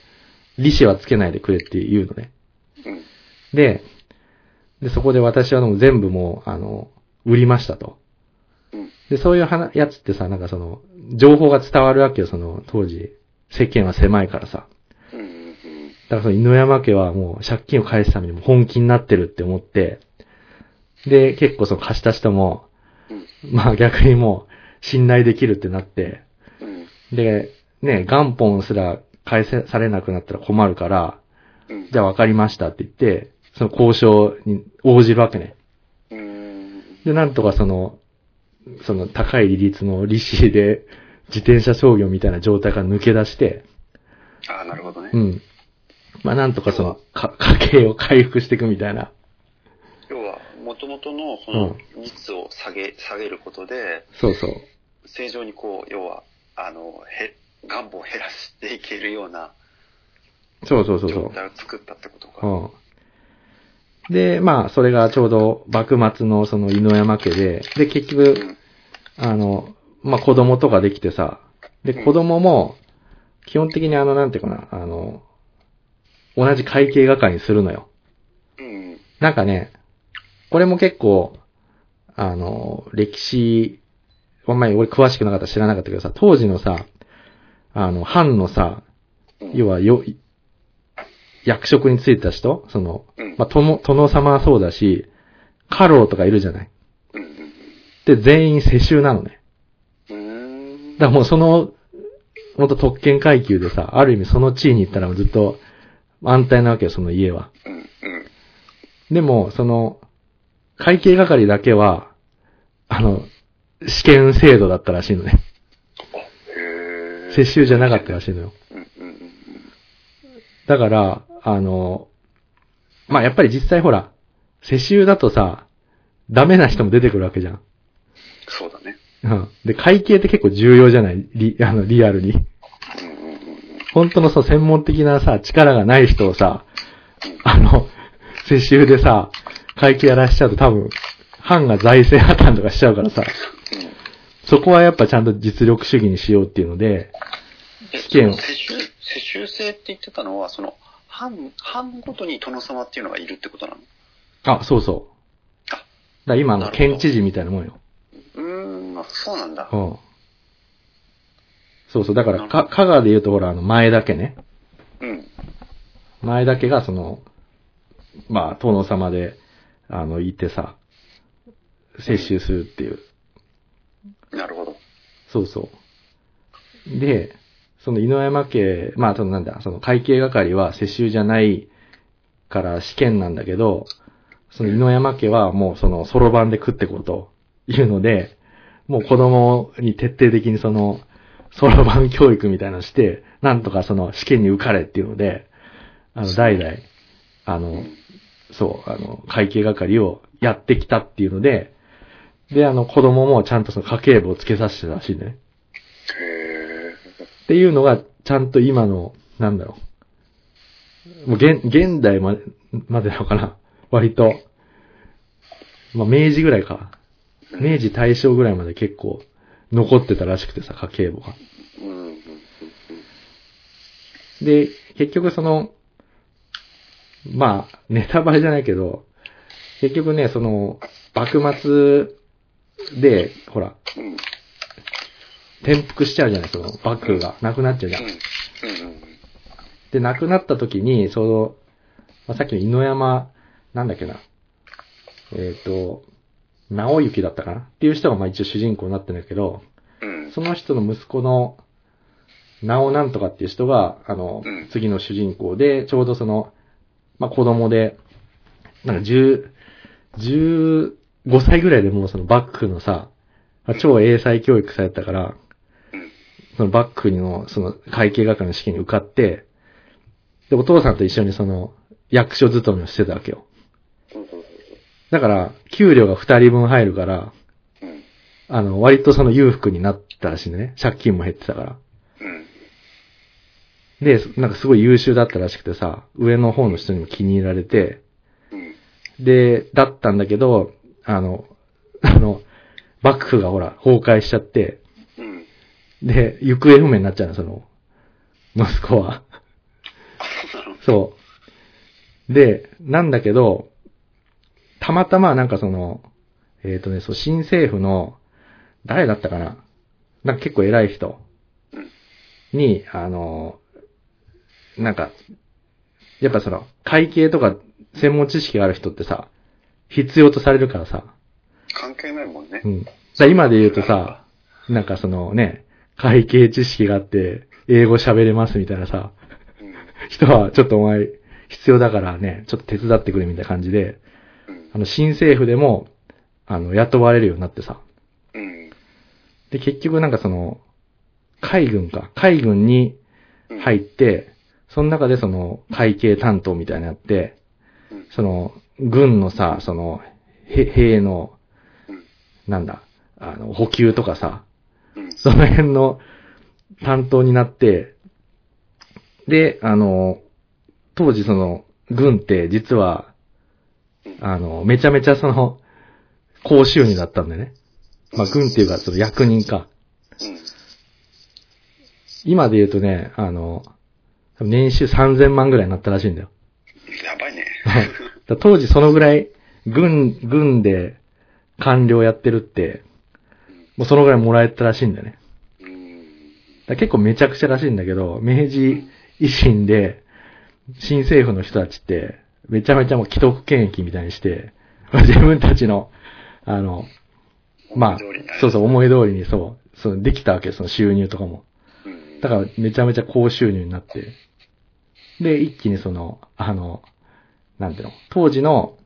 利子はつけないでくれって言うのね。で、で、そこで私はもう全部もう、あの、売りましたと。で、そういう話やつってさ、なんかその、情報が伝わるわけよ、その、当時。世間は狭いからさ。だからその犬山家はもう借金を返すためにも本気になってるって思って、で、結構その貸した人も、まあ逆にもう信頼できるってなって、で、ね、元本すら返せされなくなったら困るから、うんじゃあ分かりましたって言って、その交渉に応じるわけね。うんで、なんとかその、その高い利率の利子で自転車商業みたいな状態から抜け出して、ああ、なるほどねう。ん。まあなんとかその、か、家計を回復していくみたいな。要は、もともとのその率を下げ、下げることで、そうそう。正常にこう、要は、あの、へ、元本を減らしていけるようなそうそうそうそ状態を作ったってことか。う。うん。で、まあ、それがちょうど幕末のその犬山家で、で、結局、うん。あの、まあ、子供とかできてさ、で、子供も、基本的にあの、なんていうかな、あの、同じ会計係にするのよ。うん。なんかね、これも結構、あの、歴史、あんまり俺詳しくなかった知らなかったけどさ、当時のさ、あの、藩のさ、うん要はよ、役職についてた人その、うんまあ、殿、殿様はそうだし、家老とかいるじゃない。で、全員世襲なのね。だからもうその、もっと特権階級でさ、ある意味その地位に行ったらずっと安泰なわけよ、その家は。でも、その、会計係だけは、あの、試験制度だったらしいのね。へえ。世襲じゃなかったらしいのよ。だから、あの、まあ、やっぱり実際ほら、世襲だとさ、ダメな人も出てくるわけじゃん。そうだね。うん。で、会計って結構重要じゃない？リ、あの、リアルに。本当のそう、専門的なさ、力がない人をさ、あの、世襲でさ、会計やらしちゃうと多分、藩が財政破綻とかしちゃうからさ、そこはやっぱちゃんと実力主義にしようっていうので、え試験を世襲、世襲制って言ってたのは、その、藩、藩ごとに殿様っていうのがいるってことなの？あ、そうそう。だから今の県知事みたいなもんよ。うーん、あそうなんだう。ん。そうそう。だから、か、香川で言うとほら、あの、前田家ね。うん。前田家がその、まあ、殿様で、あの、いてさ、接収するっていう。なるほど。そうそう。で、その井上山家、まあ、そのなんだ、その会計係は世襲じゃないから試験なんだけど、その井上山家はもうその、そろばんで食ってこうというので、もう子供に徹底的にその、そろばん教育みたいなのして、なんとかその試験に受かれっていうので、あの、代々、あの、そう、あの、会計係をやってきたっていうので、で、あの、子供もちゃんとその家計簿をつけさせてたらしいね。へっていうのが、ちゃんと今の、なんだろう。もう現、現代まで、までなのかな割と。まあ、明治ぐらいか。ー明治大正ぐらいまで結構残ってたらしくてさ、家計簿が。で、結局その、まあ、ネタバレじゃないけど、結局ね、その、幕末で、ほら、転覆しちゃうじゃない、その、幕府が。なくなっちゃうじゃん。で、亡くなった時に、その、まあ、さっきの犬山、なんだっけな。えっ、と、直行だったかなっていう人がまあ一応主人公になってるんだけど、うんその人の息子の、直なんとかっていう人が、あのうん、次の主人公で、ちょうどその、まあ子供で、なんか10、5歳ぐらいでもうその幕府のさ、超英才教育されたから、その幕府のその会計係の試験に受かって、で、お父さんと一緒にその役所勤めをしてたわけよ。だから、給料が2人分入るから、あの、割とその裕福になったらしいね。借金も減ってたから。で、なんかすごい優秀だったらしくてさ、上の方の人にも気に入られて、で、だったんだけど、あの、あの、幕府がほら、崩壊しちゃって、うん。で、行方不明になっちゃうの、その、息子は。あ、そう。で、なんだけど、たまたまなんかその、えっ、とね、そう、新政府の、誰だったかななんか結構偉い人うん。に、あの、なんか、やっぱその、会計とか専門知識がある人ってさ、必要とされるからさ、関係ないもんねう。ん。だ今で言うとさ、なんかそのね、会計知識があって、英語喋れますみたいなさ、うん。人はちょっとお前必要だからね、ちょっと手伝ってくれみたいな感じで、うん。あの、新政府でも、あの、雇われるようになってさ。うん。で、結局なんかその、海軍か、海軍にうん。入って、その中でその、会計担当みたいなのやって、うん。その、軍のさ、その、へ兵の、うん。なんだ、あの、補給とかさ、うん。その辺の担当になって、で、あの、当時その、軍って実は、うんあの、めちゃめちゃその、高収入だったんだよね。まあ、軍っていうか、その役人か。うん。今で言うとね、あの、年収3000万ぐらいになったらしいんだよ。やばいね。だ当時そのぐらい、軍、軍で官僚やってるって、もうそのぐらいもらえたらしいんだよね。うん。だ結構めちゃくちゃらしいんだけど、明治維新で、新政府の人たちって、めちゃめちゃもう既得権益みたいにして、自分たちの、あの、まあそうそう、思い通りにそう、そう、できたわけ、その収入とかも。うん。だからめちゃめちゃ高収入になって、で、一気にその、あの、なんていうの、当時の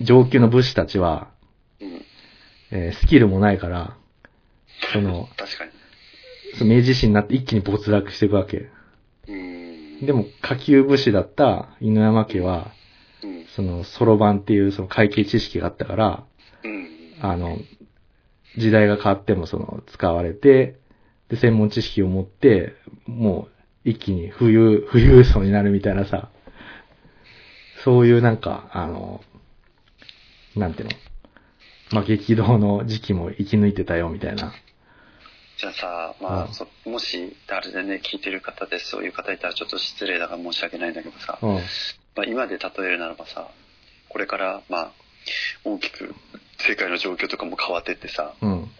上級の武士たちは、うん。えースキルもないから、その、確かに。その明治維新になって一気に没落していくわけ。うん。でも、下級武士だった犬山家は、うん。その、そろばんっていうその会計知識があったから、うん。あの、時代が変わってもその、使われて、で、専門知識を持って、もう、一気に富裕、富裕層になるみたいなさ、そういうなんか、あの、なんていうの、まあ、激動の時期も生き抜いてたよ、みたいな。じゃあさ、まうんもし、誰でね、聞いてる方でそういう方いたらちょっと失礼だから申し訳ないんだけどさ、うん。まあ、今で例えるならばさ、これから、まあ、大きく世界の状況とかも変わってってさ、うん。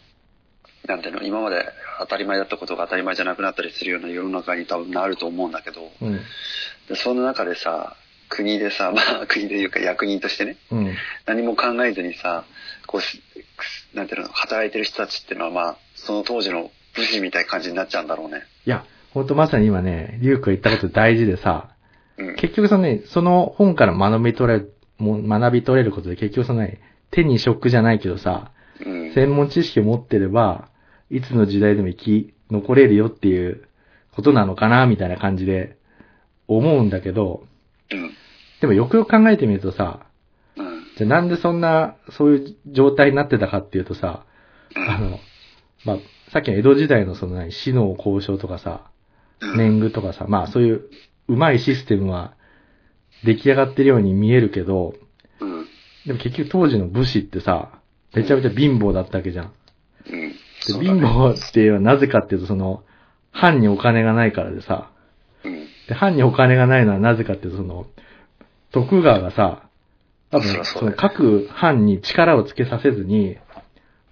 なんていうの、今まで当たり前だったことが当たり前じゃなくなったりするような世の中に多分なると思うんだけど、うん。でその中でさ、国でさ、まあ国でいうか役人としてね、うん。何も考えずにさ、こうし、なんていうの、働いてる人たちっていうのはまあ、その当時の武士みたいな感じになっちゃうんだろうね。いや、ほんとまさに今ね、リュウクが言ったこと大事でさ、うん。結局そのね、その本から学び取れる、もう学び取れることで結局そのね、手に職じゃないけどさ、うん。専門知識を持ってれば、いつの時代でも生き残れるよっていうことなのかな、みたいな感じで思うんだけど、うん。でもよくよく考えてみるとさ、うん。じゃあなんでそんな、そういう状態になってたかっていうとさ、うんあの、まあ、さっきの江戸時代のその何、死の交渉とかさ、うん年貢とかさ、まあそういううまいシステムは出来上がってるように見えるけど、うん。でも結局当時の武士ってさ、めちゃめちゃ貧乏だったわけじゃん。うん。で貧乏っていうのはなぜかっていうと、その、藩にお金がないからでさ、うん。で、藩にお金がないのはなぜかっていうと、その、徳川がさ、多分、そりゃそうだよその各藩に力をつけさせずに、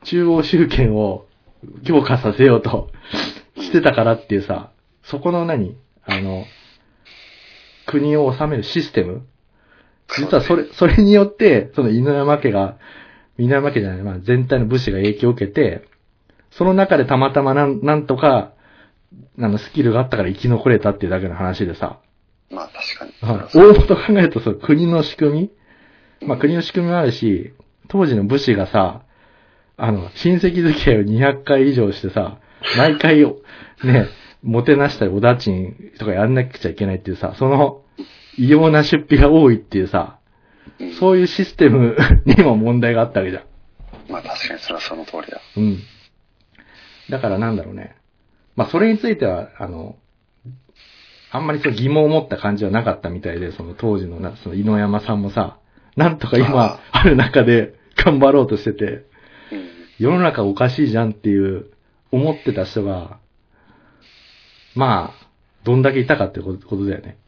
中央集権を強化させようと してたからっていうさ、そこの何あの、国を治めるシステム？実はそれ、それによって、その犬山家が、犬山家じゃない、まあ全体の武士が影響を受けて、その中でたまたまなん、なんとか、あの、スキルがあったから生き残れたっていうだけの話でさ、まあ確かに。はい大元考えると、その国の仕組み？まあ国の仕組みもあるし、当時の武士がさ、あの、親戚付き合いを200回以上してさ、毎回を、ね、もてなしたりおだちんとかやんなくちゃいけないっていうさ、その、異様な出費が多いっていうさ、うんそういうシステムにも問題があったわけじゃん。まあ確かにそれはその通りだ。うん。だからなんだろうね。まあそれについては、あの、あんまりそう疑問を持った感じはなかったみたいで、その当時のな、その井上山さんもさ、なんとか今ある中で頑張ろうとしてて、うん。世の中おかしいじゃんっていう思ってた人が、まあ、どんだけいたかってことことだよね。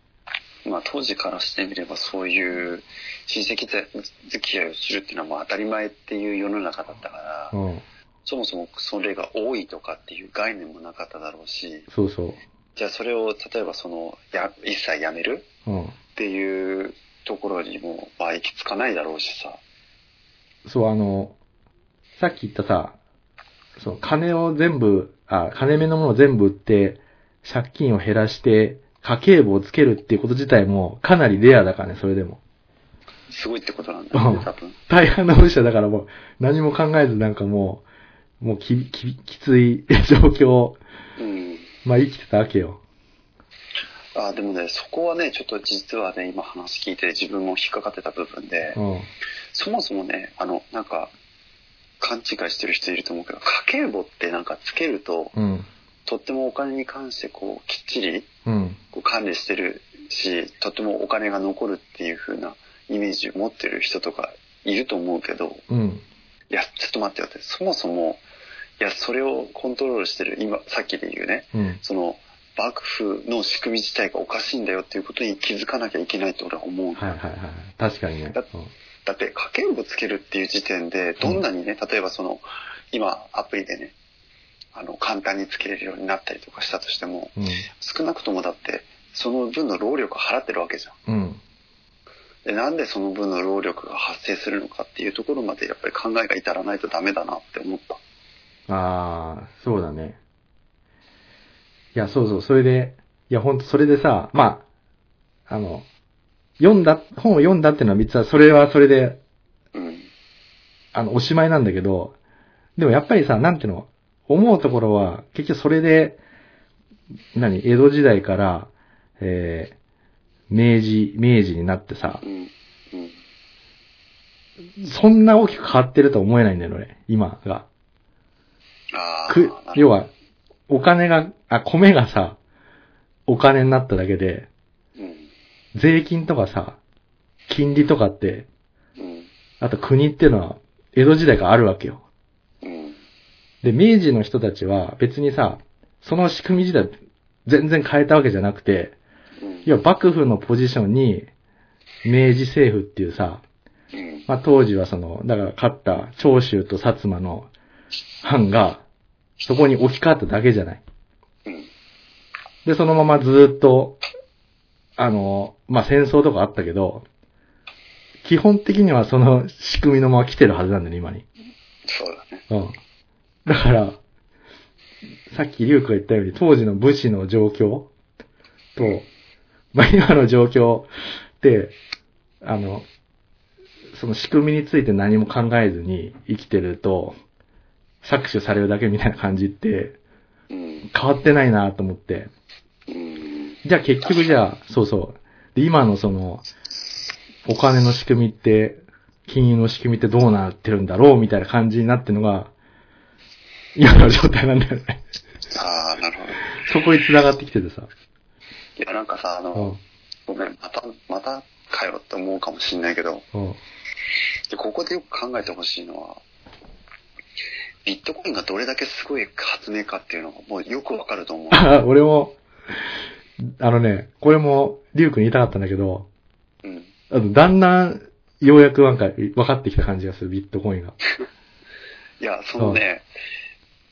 まあ当時からしてみればそういう親戚付き合いをするっていうのはもう当たり前っていう世の中だったから、うん。そもそもそれが多いとかっていう概念もなかっただろうし、そうそう。じゃあそれを例えばその、や、一切やめる？うん。っていうところにも、まあ行き着かないだろうしさ。そう、あの、さっき言ったさ、そう、金を全部、あ、金目のものを全部売って、借金を減らして、家計簿をつけるっていうこと自体もかなりレアだからね、それでも。すごいってことなんだようんね、多分。大半の武者だからもう何も考えずなんかもう、もうき、き、きつい状況を、うん。まあ生きてたわけよ。あでもね、そこはね、ちょっと実はね、今話聞いて自分も引っかかってた部分で、うん。そもそもね、あの、なんか、勘違いしてる人いると思うけど、家計簿ってなんかつけると、うん。とってもお金に関してこう、きっちりうん。こう管理してるし、とってもお金が残るっていう風なイメージを持ってる人とかいると思うけど、うん。いや、ちょっと待ってよって、そもそも、いや、それをコントロールしてる、今、さっきで言うね、うん。その、幕府の仕組み自体がおかしいんだよっていうことに気づかなきゃいけないと俺は思うの。はいはいはい。確かにね。だだって家計簿つけるっていう時点でどんなにね、例えばその今アプリでねあの簡単につけれるようになったりとかしたとしてもうん。少なくともだってその分の労力を払ってるわけじゃんうん。でなんでその分の労力が発生するのかっていうところまでやっぱり考えが至らないとダメだなって思ったああ、そうだね。いや、そうそう、それで、いや、ほんと、それでさ、まあ、あの、読んだ、本を読んだっていうのは別は、それはそれで、あの、おしまいなんだけど、でもやっぱりさ、なんていうの、思うところは、結局それで、何、江戸時代から、えー、明治、明治になってさ、そんな大きく変わってるとは思えないんだよね、俺今が。く、要は、お金が、あ、米がさ、お金になっただけで、うん。税金とかさ、金利とかって、うん。あと国っていうのは、江戸時代からあるわけよ。うん。で、明治の人たちは別にさ、その仕組み自体全然変えたわけじゃなくて、うん。要は幕府のポジションに、明治政府っていうさ、うん。まあ当時はその、だから勝った長州と薩摩の藩が、そこに置き換わっただけじゃない。うんで、そのままずーっと、あの、まあ、戦争とかあったけど、基本的にはその仕組みのまま来てるはずなんだよね、今に。そうだねうん。だから、さっきリュウクが言ったように、当時の武士の状況と、まあ、今の状況って、あの、その仕組みについて何も考えずに生きてると、搾取されるだけみたいな感じって、うん変わってないなと思って。うんじゃあ結局じゃあ、そうそう。で、今のその、お金の仕組みって、金融の仕組みってどうなってるんだろうみたいな感じになってるのが、今の状態なんだよね。ああなるほどそこに繋がってきててさ。いやなんかさあの、うん。ごめん、また、またかよって思うかもしんないけど、うん。でここでよく考えてほしいのは、ビットコインがどれだけすごい発明かっていうのがもうよくわかると思う。あ 俺も、あのね、これも、リュウ君に言いたかったんだけど、うん。あのだんだん、ようやくなんか分かってきた感じがする、ビットコインが。いや、そのね、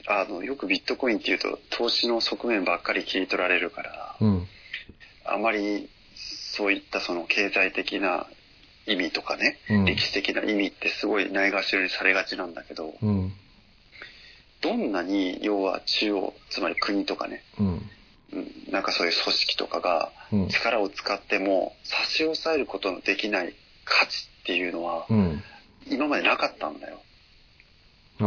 あの、よくビットコインっていうと、投資の側面ばっかり切り取られるから、うん。あまりそういったその経済的な意味とかね、うん歴史的な意味ってすごいないがしろにされがちなんだけど、うん。どんなに要は中央、つまり国とかね、うん。うん、なんかそういう組織とかがうん。力を使っても差し押さえることのできない価値っていうのはうん。今までなかったんだよ。あ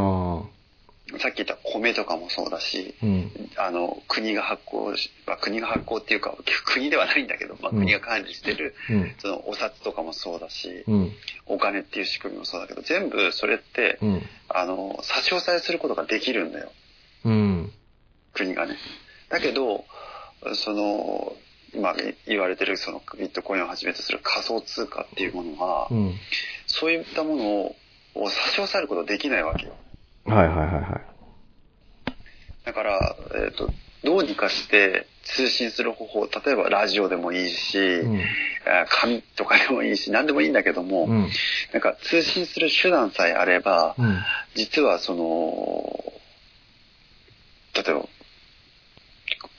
さっき言った米とかもそうだし、あ。うん。あの、国が発行し、まあ、国が発行っていうか、国ではないんだけど、まあ、うん国が管理してる、うん。そのお札とかもそうだし、うん。お金っていう仕組みもそうだけど、全部それって、うん。あの、差し押さえすることができるんだよ。うん。国がね。だけど、その、今言われてるそのビットコインをはじめとする仮想通貨っていうものは、うん。そういったものをを差し押さえることできないわけよ。はいはいはいはい。だから、えっ、と、どうにかして通信する方法、例えばラジオでもいいし、うん。あ紙とかでもいいし、何でもいいんだけども、うん。なんか通信する手段さえあれば、うん。実はその、例えば、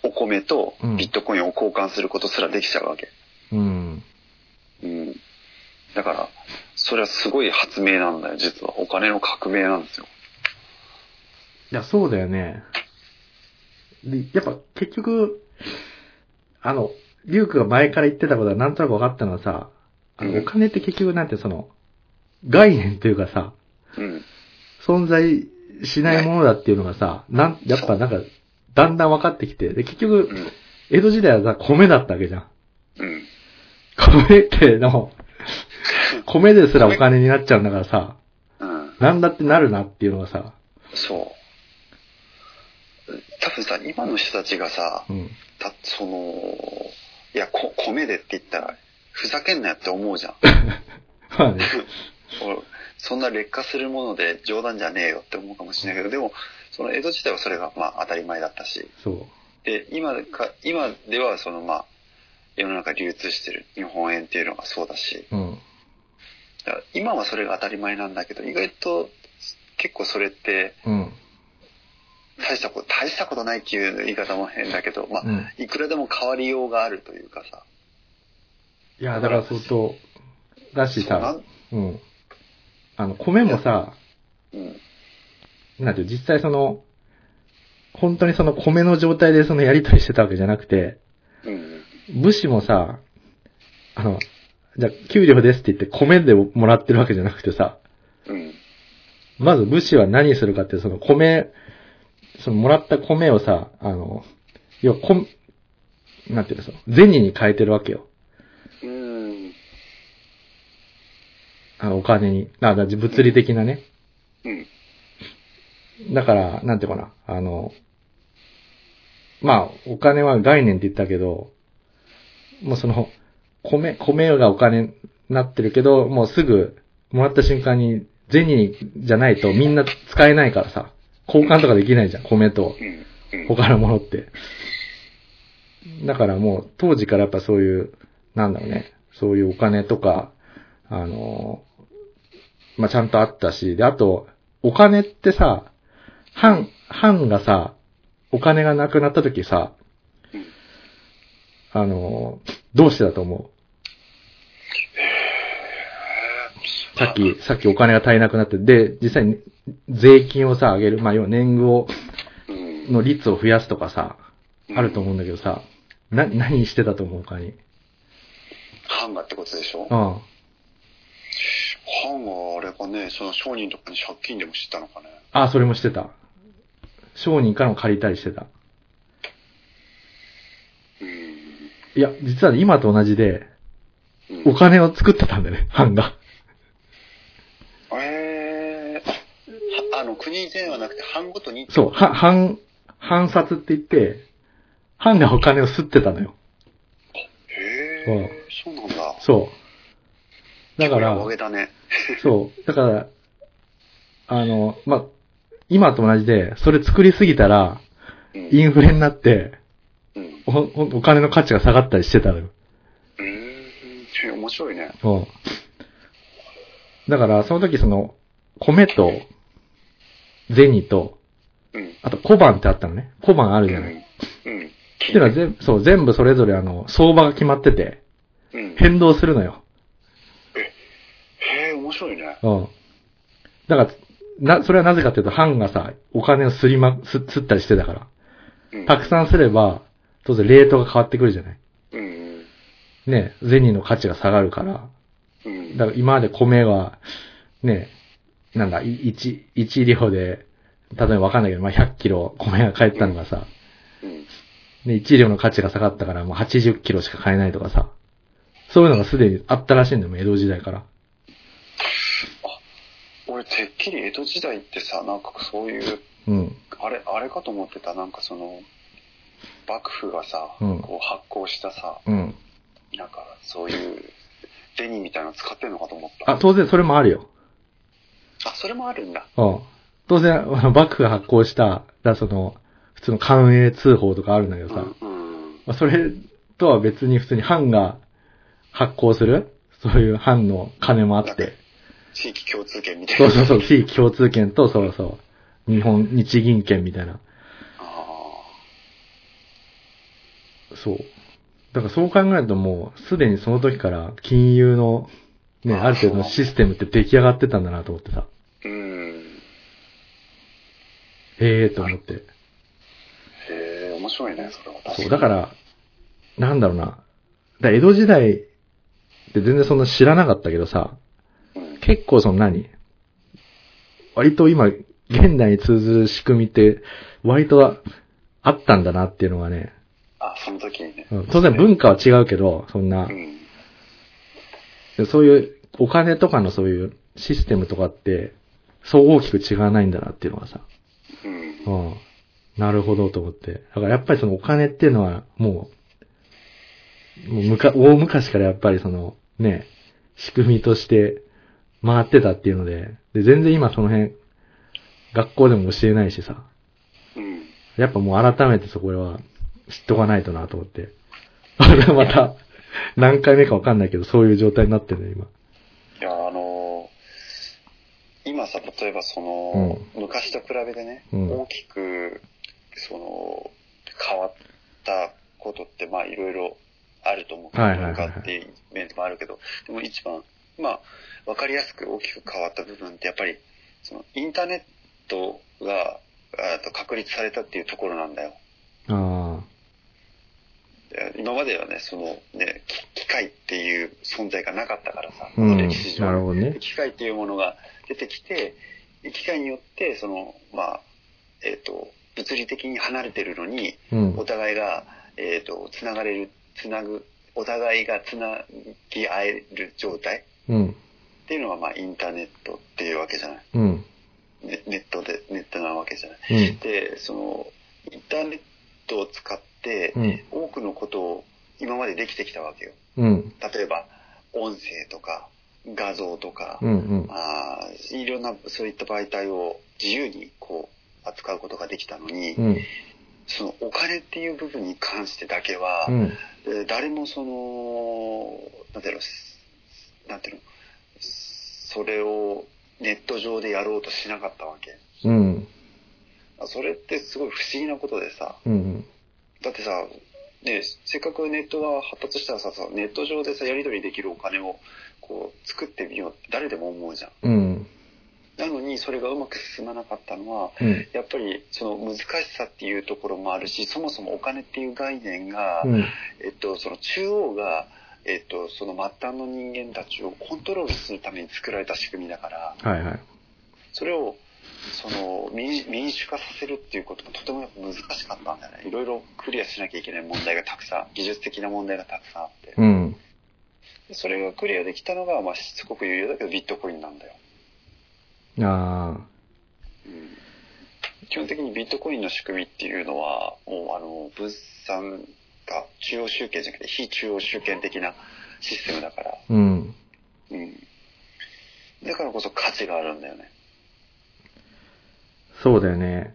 お米とビットコインを交換することすらできちゃうわけ。うん。うん。だから、それはすごい発明なんだよ、実は。お金の革命なんですよ。いや、そうだよね。で、やっぱ結局、あの、リュウクが前から言ってたことはなんとなく分かったのはさ、あの、うんお金って結局なんてその、概念というかさ、うん。存在しないものだっていうのがさ、なん、やっぱなんか、だんだん分かってきて、で、結局う、ん。江戸時代はさ、米だったわけじゃん。うん。米っての、米ですらお金になっちゃうんだからさ、うん。なんだってなるなっていうのがさ、そう。多分さ、今の人たちがさ、うん。たその、いや、こ米でって言ったら、ふざけんなよって思うじゃん。まあね。俺そんな劣化するもので冗談じゃねえよって思うかもしれないけど、でも、その江戸時代はそれがまあ当たり前だったし、そで、今か、今ではそのまあ、世の中流通してる日本円っていうのがそうだし、う。うん。だから今はそれが当たり前なんだけど、意外と結構それってうん。大したこと、大したことないっていう言い方も変だけど、まあ、うん。いくらでも変わりようがあるというかさ。いや、だから相当、だしさそうなん、うん。あの、米もさ、うん。なんていう、実際その、本当にその米の状態でそのやりとりしてたわけじゃなくて、うん。武士もさ、あの、じゃあ給料ですって言って米でもらってるわけじゃなくてさ、うん。まず武士は何するかって、その米、そのもらった米をさ、あの、要はこん、なんていうの銭に変えてるわけよ。うん。あの、お金に。あ、だ物理的なね。うん。だから、なんていうかな、あの、まあ、お金は概念って言ったけど、もうその、米、米がお金になってるけど、もうすぐ、もらった瞬間に、銭じゃないとみんな使えないからさ、交換とかできないじゃん、米と。他のものって。だからもう、当時からやっぱそういう、なんだろうね、そういうお金とか、あの、まあ、ちゃんとあったし、で、あと、お金ってさ、藩、藩がさ、お金がなくなった時さ、うん。あの、どうしてだと思うさっき、さっきお金が足りなくなって、で、実際に税金をさ、上げる、まあ、要は年貢を、うん。の率を増やすとかさ、あると思うんだけどさ、な、何してたと思う他に？ハンガーってことでしょ？うん。ハンガーあれかね、その商人とかに借金でも知ったのかね？あ、それもしてた。商人からも借りたりしてた。うん。いや、実はね今と同じで、うんお金を作ってたんだよね、藩が。えー、はあの、国ではなくて、藩ごとにそう、は、藩、藩札って言って、藩がお金を吸ってたのよ。へえ、そうなんだ。そう。だから、ね。そう。だから、あの、まあ、今と同じで、それ作りすぎたら、うん。インフレになって、うん。お、おお金の価値が下がったりしてたのよ。うーん。へ面白いね。そう。だから、その時その、米と、銭と、うん。あと小判ってあったのね。小判あるじゃない。っうん。うん。ていうのは全部、そう、全部それぞれあの、相場が決まってて、うん。変動するのよ。へえ、面白いね。うん。だから、な、それはなぜかというと、藩がさ、お金をすりま、す、すったりしてたから。うん。たくさんすれば、当然レートが変わってくるじゃない。うん。ね、銭の価値が下がるから。うん。だから今まで米は、ね、なんだ、い一、一両で、例えばわかんないけど、まあ、100キロ米が買えたのがさ、うん。ね、一両の価値が下がったからもう80キロしか買えないとかさ、そういうのがすでにあったらしいんだよ、江戸時代から。俺、てっきり江戸時代ってさ、なんかそういう、うん。あれ、あれかと思ってた、なんかその、幕府がさ、うんこう発行したさ、うん。なんかそういう銭みたいなの使ってんのかと思った。あ、当然それもあるよ。あ、それもあるんだ。うん。当然、あ の幕府が発行した、だその、普通の官営通報とかあるんだけどさ、うん。うん。まあ、それとは別に普通に藩が発行する、そういう藩の金もあって、地域共通権みたいな。そうそうそう、地域共通権と、そうそう、日本、日銀券みたいな。あそう。だからそう考えるともう、すでにその時から金融の、ね、ある程度のシステムって出来上がってたんだなと思ってさ、ーうん。ええー、と思って。へえ、面白いね、それは確かに。そう、だから、なんだろうな。だから江戸時代って全然そんな知らなかったけどさ、うん。結構その何？割と今、現代に通ずる仕組みって、割とあったんだなっていうのがね、あ、その時にね。うん当然文化は違うけど、そんなう、ん。そういうお金とかのそういうシステムとかって、そう大きく違わないんだなっていうのがさ、うん。うん。なるほどと思って。だからやっぱりそのお金っていうのはもう、もうむか、大昔からやっぱりその、ね、仕組みとして回ってたっていうので、で、全然今その辺、学校でも教えないしさ、うん。やっぱもう改めてそこは知っとかないとなと思って。俺 はまた、何回目かわかんないけど、そういう状態になってるね、今。いや、あのー今さ、例えばその、昔と比べてね、うん。大きく、その、変わったことって、まあ、いろいろあると思う。はいはいはい。はい文化っていう面もあるけど、でも一番、まあ、わかりやすく大きく変わった部分って、やっぱり、その、インターネットが、あと確立されたっていうところなんだよ。あで今まではね、そのね、き機械っていう存在がなかったからさ、あ。うん。歴史上なるほどね。機械っていうものが出てきて、機械によって、その、まあ、えっ、と、物理的に離れてるのに、うんお。互いが、えっ、と、つながれる、つなぐ、お互いがつなぎ合える状態うん。っていうのが、まあ、インターネットっていうわけじゃない。うん。ネネットで、ネットなわけじゃない。うん。で、その、インターネットを使って、うん。多くのことを今までできてきたわけよ。うん。例えば、音声とか、画像とか、うん。うん。まあ、いろんなそういった媒体を自由にこう扱うことができたのに、うん。そのお金っていう部分に関してだけは、うん。えー誰もその、なんていうの、すなんていうの、それをネット上でやろうとしなかったわけ。うん。それってすごい不思議なことでさ、うん。だってさ、ね、せっかくネットが発達したらさ、さネット上でさ、やり取りできるお金をこう作ってみようって誰でも思うじゃん。うん。なのにそれがうまく進まなかったのは、うん。やっぱりその難しさっていうところもあるし、そもそもお金っていう概念が、うん。えっと、その中央が、えっと、その末端の人間たちをコントロールするために作られた仕組みだから、はいはい。それを、その民民主化させるっていうことがとても難しかったんだよね。いろいろクリアしなきゃいけない問題がたくさん、技術的な問題がたくさんあって。うん。でそれがクリアできたのが、まあ、しつこく言うようだけどビットコインなんだよ。あうん基本的にビットコインの仕組みっていうのは、もうあの、物産が中央集権じゃなくて非中央集権的なシステムだから、あ。うん。うん。だからこそ価値があるんだよね。そうだよね。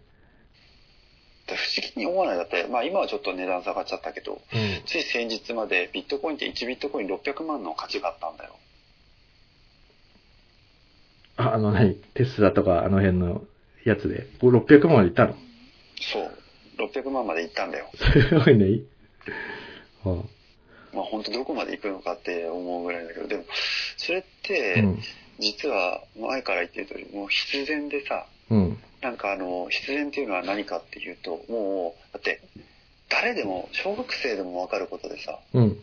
で不思議に思わないだって、まあ今はちょっと値段下がっちゃったけど、うん。つい先日までビットコインって1ビットコイン600万の価値があったんだよ。あ、あの何？テスラとかあの辺のやつで？これ600万までいったの？そう。600万までいったんだよ。すごいね。はまあ本当どこまで行くのかって思うぐらいだけど、でも、それっあ、てう、ん。実は前から言ってる通り、もう必然でさ、うん。なんかあの、必然っていうのは何かっていうと、もう、だって、誰でも、小学生でもわかることでさ、うん。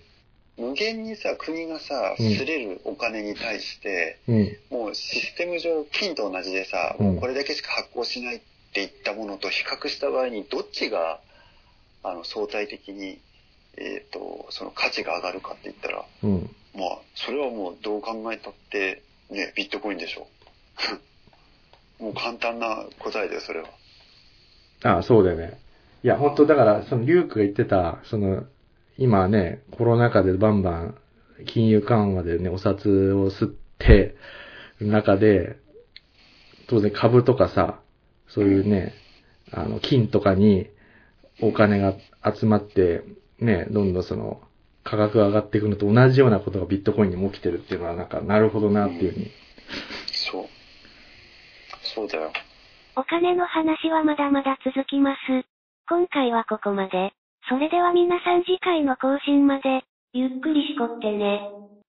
無限にさ、国がさ、うんすれるお金に対して、うん。もうシステム上、金と同じでさ、うんもうこれだけしか発行しないっていったものと比較した場合に、どっちが、あの、相対的に、えっ、と、その価値が上がるかって言ったら、うん。まあ、それはもうどう考えたって、ね、ビットコインでしょ。もう簡単な答えだよ、それは。ああ、そうだよね。いや、本当だから、その、リュウクが言ってた、その、今ね、コロナ禍でバンバン、金融緩和でね、お札を吸って、中で、当然株とかさ、そういうね、あの、金とかにお金が集まって、ね、どんどんその、価格が上がっていくのと同じようなことがビットコインにも起きてるっていうのは、なんか、なるほどなっていうふうに。そう。だよ。お金の話はまだまだ続きます。今回はここまで。それでは皆さん次回の更新まで、ゆっくりしこってね。